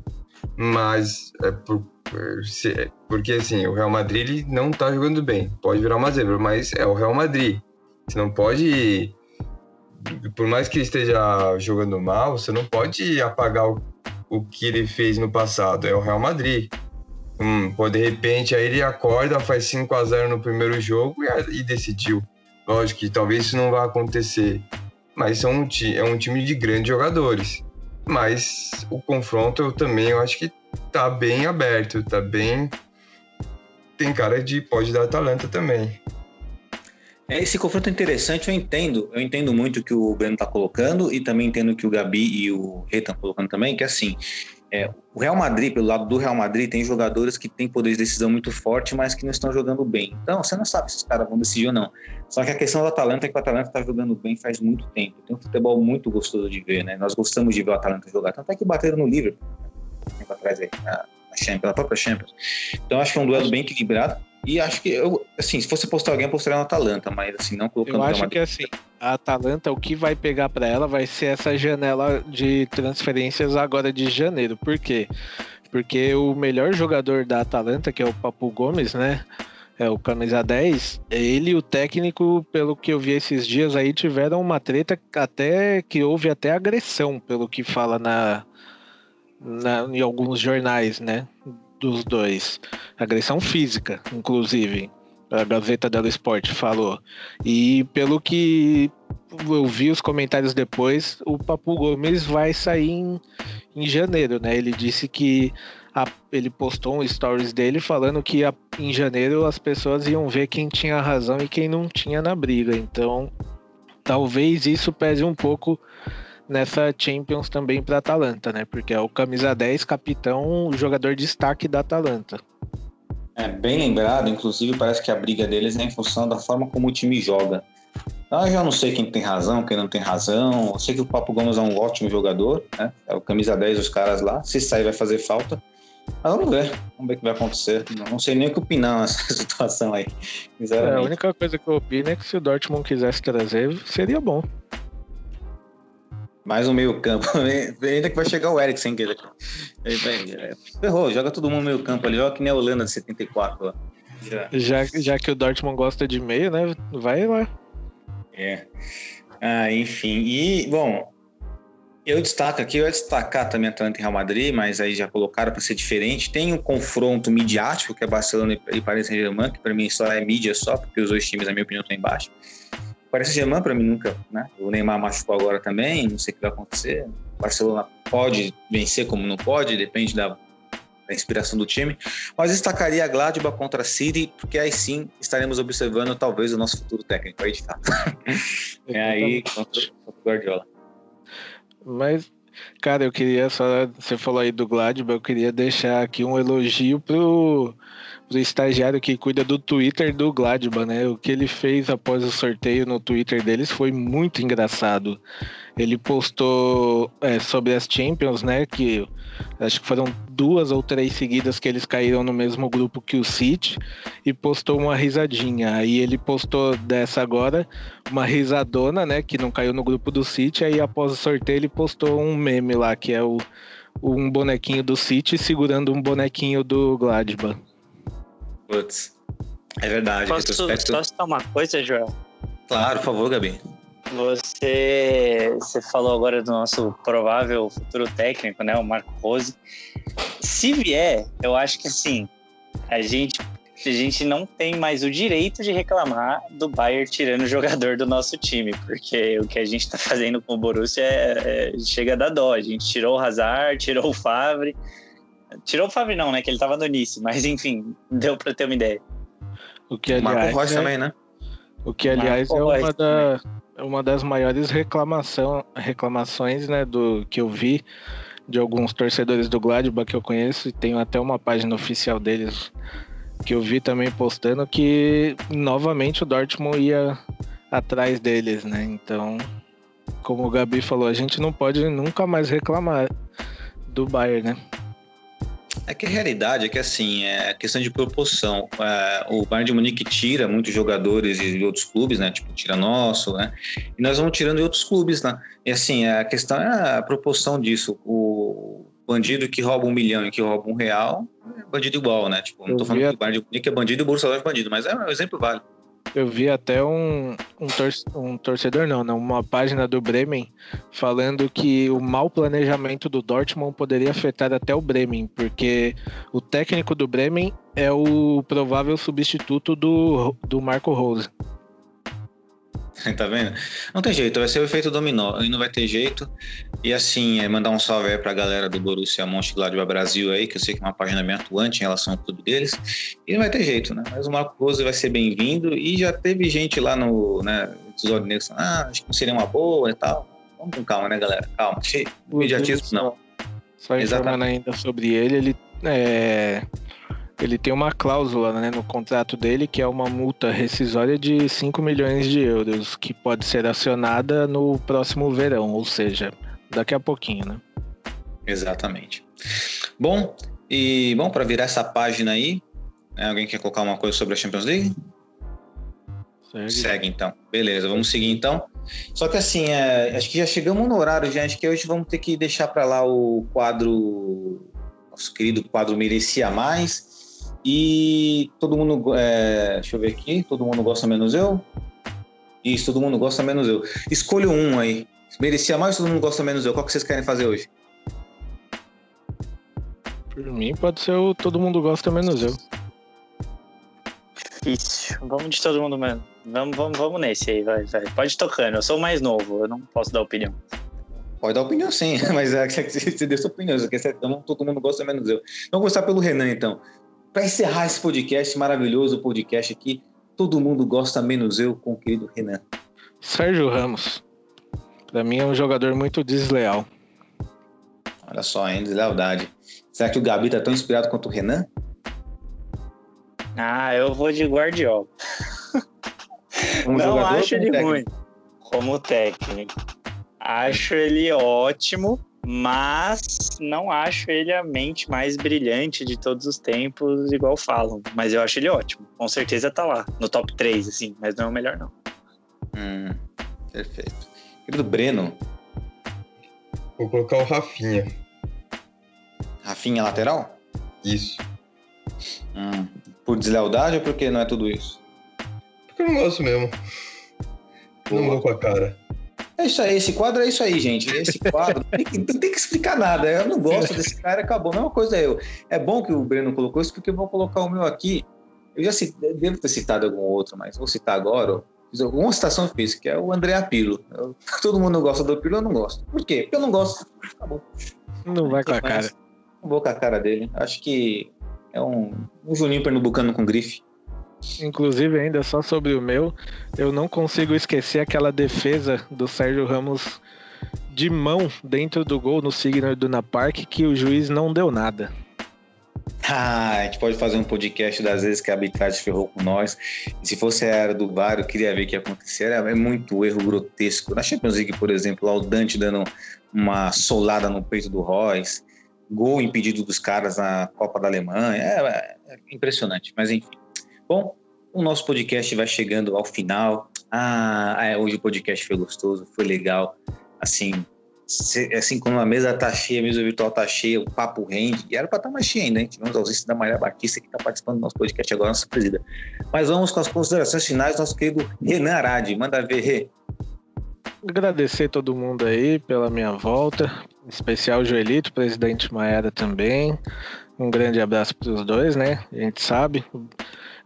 Mas é por- por- se- porque assim, o Real Madrid ele não tá jogando bem. Pode virar uma zebra, mas é o Real Madrid. Você não pode. Por mais que ele esteja jogando mal, você não pode apagar o, o que ele fez no passado. É o Real Madrid. Hum, pô, de repente aí ele acorda, faz 5 a 0 no primeiro jogo e, e decidiu. Lógico que talvez isso não vá acontecer mas são um é um time de grandes jogadores. Mas o confronto eu também eu acho que tá bem aberto, tá bem. Tem cara de pode dar Atalanta também. É, Esse confronto é interessante, eu entendo. Eu entendo muito o que o Breno tá colocando e também entendo que o Gabi e o Rei estão colocando também, que assim, é, o Real Madrid, pelo lado do Real Madrid, tem jogadores que têm poder de decisão muito forte, mas que não estão jogando bem. Então, você não sabe se os caras vão decidir ou não. Só que a questão do Atalanta é que o Atalanta tá jogando bem faz muito tempo. Tem um futebol muito gostoso de ver, né? Nós gostamos de ver o Atalanta jogar. Tanto é que bateram no Liverpool, né? tempo atrás aí, na, na Champions, na própria Champions. Então, acho que é um duelo bem equilibrado. E acho que, eu, assim, se fosse postar alguém, eu postaria no Atalanta, mas assim, não colocando eu acho que assim, a Atalanta, o que vai pegar pra ela vai ser essa janela de transferências agora de janeiro. Por quê? Porque o melhor jogador da Atalanta, que é o Papu Gomes, né? É o camisa 10, ele e o técnico, pelo que eu vi esses dias aí, tiveram uma treta até que houve até agressão, pelo que fala na, na em alguns jornais, né? Dos dois. Agressão física, inclusive. A Gazeta dello Sport falou. E pelo que eu vi os comentários depois, o Papu Gomes vai sair em, em janeiro, né? Ele disse que a- ele postou um stories dele falando que a- em janeiro as pessoas iam ver quem tinha razão e quem não tinha na briga. Então, talvez isso pese um pouco nessa Champions também para Atalanta, né? Porque é o camisa 10, capitão, jogador de destaque da Atalanta. É bem lembrado, inclusive parece que a briga deles é em função da forma como o time joga. Então, eu já não sei quem tem razão, quem não tem razão. Eu sei que o Papo Gomes é um ótimo jogador, né? É o camisa 10 dos caras lá. Se sair, vai fazer falta. Mas vamos ver. Vamos ver o que vai acontecer. Não sei nem o que opinar nessa situação aí. É, a única coisa que eu opino é que se o Dortmund quisesse trazer, seria bom. Mais um meio campo. Ainda que vai chegar o Eriksen. que ele- ele vai- é, Ferrou, joga todo mundo no meio campo ali. Joga que nem a Holanda de 74 lá. Já. Já, já que o Dortmund gosta de meio, né? Vai lá. É. Ah, enfim. E, bom, eu destaco aqui, eu ia destacar também Atlanta e Real Madrid, mas aí já colocaram para ser diferente. Tem um confronto midiático, que é Barcelona e Paris Saint-Germain, que para mim só é mídia só, porque os dois times, na minha opinião, estão embaixo. Paris Saint-Germain, para mim, nunca, né? O Neymar machucou agora também, não sei o que vai acontecer. O Barcelona pode vencer como não pode, depende da, da inspiração do time. Mas destacaria a Gladbach contra a City, porque aí sim estaremos observando talvez o nosso futuro técnico aí de fato. É aí contra, contra o Guardiola. Mas, cara, eu queria só. Você falou aí do Gladbach, eu queria deixar aqui um elogio pro, pro estagiário que cuida do Twitter do Gladbach, né? O que ele fez após o sorteio no Twitter deles foi muito engraçado. Ele postou é, sobre as Champions, né? Que acho que foram duas ou três seguidas que eles caíram no mesmo grupo que o City e postou uma risadinha. Aí ele postou dessa agora uma risadona, né? Que não caiu no grupo do City. Aí após o sorteio ele postou um meme lá que é o um bonequinho do City segurando um bonequinho do Gladbach. Putz. É verdade. Posso retrospecto- só citar uma coisa, Joel? Claro, por favor, Gabi. Você, você falou agora do nosso provável futuro técnico, né? O Marco Rose. Se vier, eu acho que assim, a gente, a gente não tem mais o direito de reclamar do Bayern tirando o jogador do nosso time, porque o que a gente tá fazendo com o Borussia é, é, chega da dó. A gente tirou o Hazard, tirou o Favre. Tirou o Favre não, né? Que ele tava no Nice, mas enfim, deu pra ter uma ideia. O que, aliás, Marco Reus é, também, né? o que, aliás, é Marco uma, Reus da, é uma das maiores reclamação, reclamações né, do que eu vi de alguns torcedores do Gladbach que eu conheço, e tenho até uma página oficial deles que eu vi também postando que novamente o Dortmund ia atrás deles, né? Então, como o Gabi falou, a gente não pode nunca mais reclamar do Bayern, né? É que a realidade é que, assim, é questão de proporção. É, o Bayern de Munique tira muitos jogadores de outros clubes, né? Tipo, tira nosso, né? E nós vamos tirando de outros clubes, né? E, assim, a questão é a proporção disso. O bandido que rouba um milhão e que rouba um real é bandido igual, né? Tipo, não tô falando que o Bayern de Munique é bandido e o Dortmund é bandido, mas é um exemplo válido. Eu vi até um, um, tor- um torcedor, não, não, uma página do Bremen falando que o mau planejamento do Dortmund poderia afetar até o Bremen, porque o técnico do Bremen é o provável substituto do, do Marco Rose. tá vendo? Não tem jeito, vai ser o efeito dominó, e não vai ter jeito. E assim, é mandar um salve aí pra galera do Borussia Mönchengladbach Brasil aí, que eu sei que é uma página bem atuante em relação ao clube deles. E não vai ter jeito, né? Mas o Marco Rose vai ser bem-vindo e já teve gente lá no, né, Tesouro Negro falando, ah, acho que não seria uma boa e tal. Vamos com calma, né, galera? Calma. Imediatismo não. Só informando ainda sobre ele, ele, é, ele tem uma cláusula né, no contrato dele que é uma multa rescisória de 5 milhões de euros, que pode ser acionada no próximo verão, ou seja, daqui a pouquinho, né? Exatamente. Bom, e bom, para virar essa página aí, né, alguém quer colocar uma coisa sobre a Champions League? Segue. Segue então. Beleza, vamos seguir então. Só que assim, é, acho que já chegamos no horário, já. Acho que hoje vamos ter que deixar para lá o quadro. Nosso querido quadro Merecia Mais. E todo mundo. é, deixa eu ver aqui. Todo mundo gosta menos eu? Isso, todo mundo gosta menos eu. Escolha um aí. Merecia mais todo mundo gosta menos eu? Qual que vocês querem fazer hoje? Por mim, pode ser o todo mundo gosta menos eu. Difícil. Vamos de todo mundo mesmo. Vamos, vamos, vamos nesse aí, vai, vai. Pode ir tocando. Eu sou o mais novo, eu não posso dar opinião. Pode dar opinião sim, mas é que você deu sua opinião. Você quer ser- todo mundo gosta menos eu. Vamos começar pelo Renan, então. Para encerrar esse podcast, maravilhoso podcast aqui, todo mundo gosta menos eu com o querido Renan. Sérgio Ramos. Pra mim é um jogador muito desleal. Olha só, hein, deslealdade. Será que o Gabi tá tão inspirado quanto o Renan? Ah, eu vou de Guardiola. Como não acho ele técnico? ruim como técnico. Acho ele ótimo, mas não acho ele a mente mais brilhante de todos os tempos, igual falam. Mas eu acho ele ótimo. Com certeza tá lá, no top 3, assim, mas não é o melhor, não. Hum, perfeito. Querido Breno, Vou colocar o Rafinha. Rafinha lateral? Isso. Hum, por deslealdade ou porque não é tudo isso? Porque eu não gosto mesmo. Não vou com a cara. É isso aí, esse quadro é isso aí, gente. Esse quadro tem que- não tem que explicar nada. Eu não gosto desse cara, acabou. A mesma coisa eu. É bom que o Breno colocou isso, porque eu vou colocar o meu aqui. Eu já citei, devo ter citado algum outro, mas vou citar agora. Fiz Uma citação que fiz, que é o André Apilo. Eu- todo mundo gosta do Apilo, eu não gosto. Por quê? Porque eu não gosto. Acabou. Não vai com a cara. Não vou com a cara dele. Acho que é um, um Juninho pernambucano com grife. Inclusive, ainda só sobre o meu, eu não consigo esquecer aquela defesa do Sérgio Ramos de mão dentro do gol no Signal Duna Park que o juiz não deu nada. Ah, a gente pode fazer um podcast das vezes que a arbitragem ferrou com nós. Se fosse a era do VAR, eu queria ver o que acontecer. É muito erro grotesco. Na Champions League, por exemplo, lá o Dante dando uma solada no peito do Royce, gol impedido dos caras na Copa da Alemanha. É, é impressionante, mas enfim. Bom, o nosso podcast vai chegando ao final. Ah, é, hoje o podcast foi gostoso, foi legal. Assim, se- assim como a mesa tá cheia, a mesa virtual tá cheia, o papo rende, e era para estar mais cheia ainda, hein? Tivemos a ausência da Maria Batista, que está participando do nosso podcast agora, nossa presida. Mas vamos com as considerações finais do nosso querido Renan Arade. Manda ver, Rê. Agradecer todo mundo aí pela minha volta, em especial o Joelito, presidente Maera também. Um grande abraço para os dois, né? A gente sabe.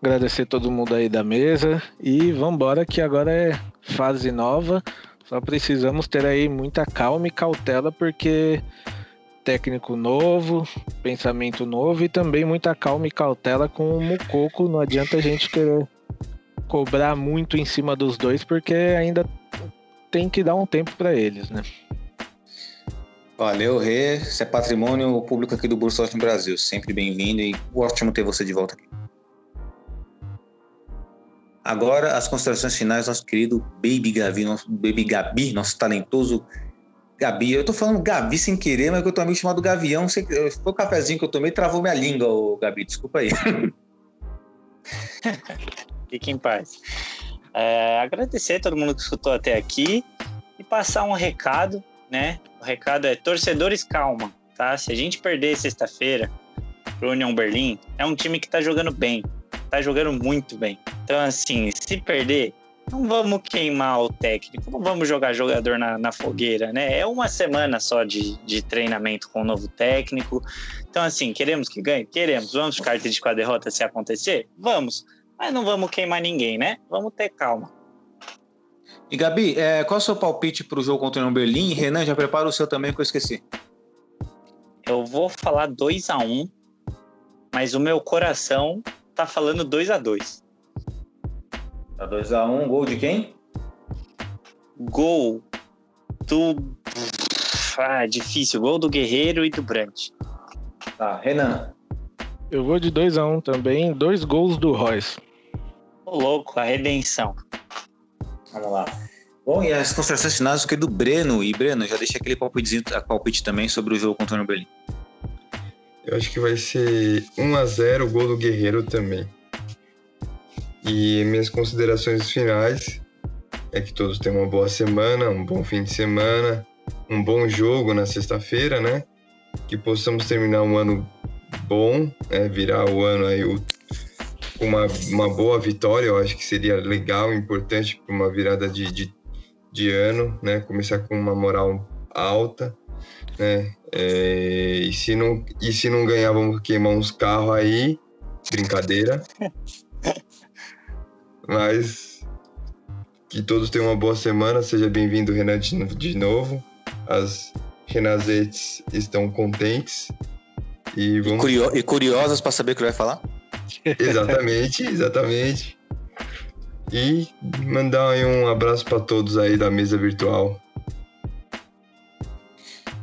Agradecer todo mundo aí da mesa e vambora que agora é fase nova. Só precisamos ter aí muita calma e cautela porque técnico novo, pensamento novo e também muita calma e cautela com o Mucoco. Não adianta a gente querer cobrar muito em cima dos dois porque ainda tem que dar um tempo para eles, né? Valeu, Rê. Você é patrimônio público aqui do Bursa Brasil. Sempre bem-vindo e ótimo ter você de volta aqui. Agora, as considerações finais, nosso querido Baby Gavi, nosso Baby Gabi, nosso talentoso Gabi. Eu tô falando Gabi sem querer, mas eu tô meio chamado Gavião. Foi o cafezinho que eu tomei travou minha língua, ô Gabi. Desculpa aí. Fique em paz. É, agradecer a todo mundo que escutou até aqui e passar um recado, né? O recado é torcedores calma, tá? Se a gente perder sexta-feira pro União Berlim, é um time que tá jogando bem, tá jogando muito bem. Então, assim, se perder, não vamos queimar o técnico, não vamos jogar jogador na, na fogueira, né? É uma semana só de, de treinamento com o novo técnico. Então, assim, queremos que ganhe? Queremos. Vamos ficar triste com a derrota se acontecer? Vamos. Mas não vamos queimar ninguém, né? Vamos ter calma. E Gabi, é, qual é o seu palpite para o jogo contra o Berlim? E Renan, já prepara o seu também que eu esqueci. Eu vou falar 2 a 1 um, mas o meu coração tá falando 2 a 2 Tá 2x1, um, gol de quem? Gol do. Ah, difícil. Gol do Guerreiro e do Brandt. Tá, Renan. Eu vou de 2x1 um também, dois gols do Royce. Ô, louco, a redenção. Vamos lá. Bom, e as considerações finais do do Breno. E Breno, já deixei aquele palpite, palpite também sobre o jogo contra o Berlim. Eu acho que vai ser 1x0 o gol do Guerreiro também. E minhas considerações finais é que todos tenham uma boa semana, um bom fim de semana, um bom jogo na sexta-feira, né? Que possamos terminar um ano bom, né? virar o ano aí uma, uma boa vitória, eu acho que seria legal, importante para uma virada de, de, de, ano, né? Começar com uma moral alta, né? É, e, se não, e se não ganhar, vamos queimar uns carros aí, brincadeira. Mas que todos tenham uma boa semana. Seja bem-vindo, Renan, de novo. As Renazetes estão contentes. E, vamos... e, curio... e curiosas para saber o que vai falar? exatamente, exatamente. E mandar aí um abraço para todos aí da mesa virtual.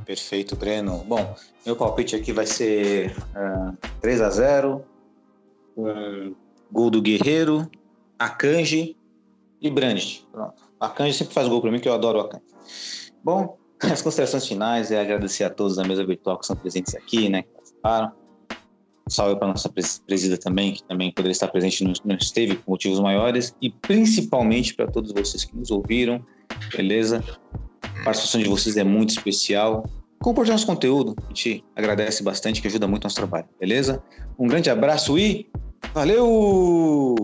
Perfeito, Breno. Bom, meu palpite aqui vai ser uh, 3 a 0 um gol do Guerreiro, Akanji e Brandt. Pronto. Akanji sempre faz gol para mim, que eu adoro o Akanji. Bom, as considerações finais é agradecer a todos da mesa virtual que são presentes aqui, né, que participaram. Salve para nossa presida também, que também poderia estar presente, não, não esteve por motivos maiores. E principalmente para todos vocês que nos ouviram, beleza? A participação de vocês é muito especial. Compartilhe nosso conteúdo, a gente agradece bastante, que ajuda muito o nosso trabalho, beleza? Um grande abraço e valeu!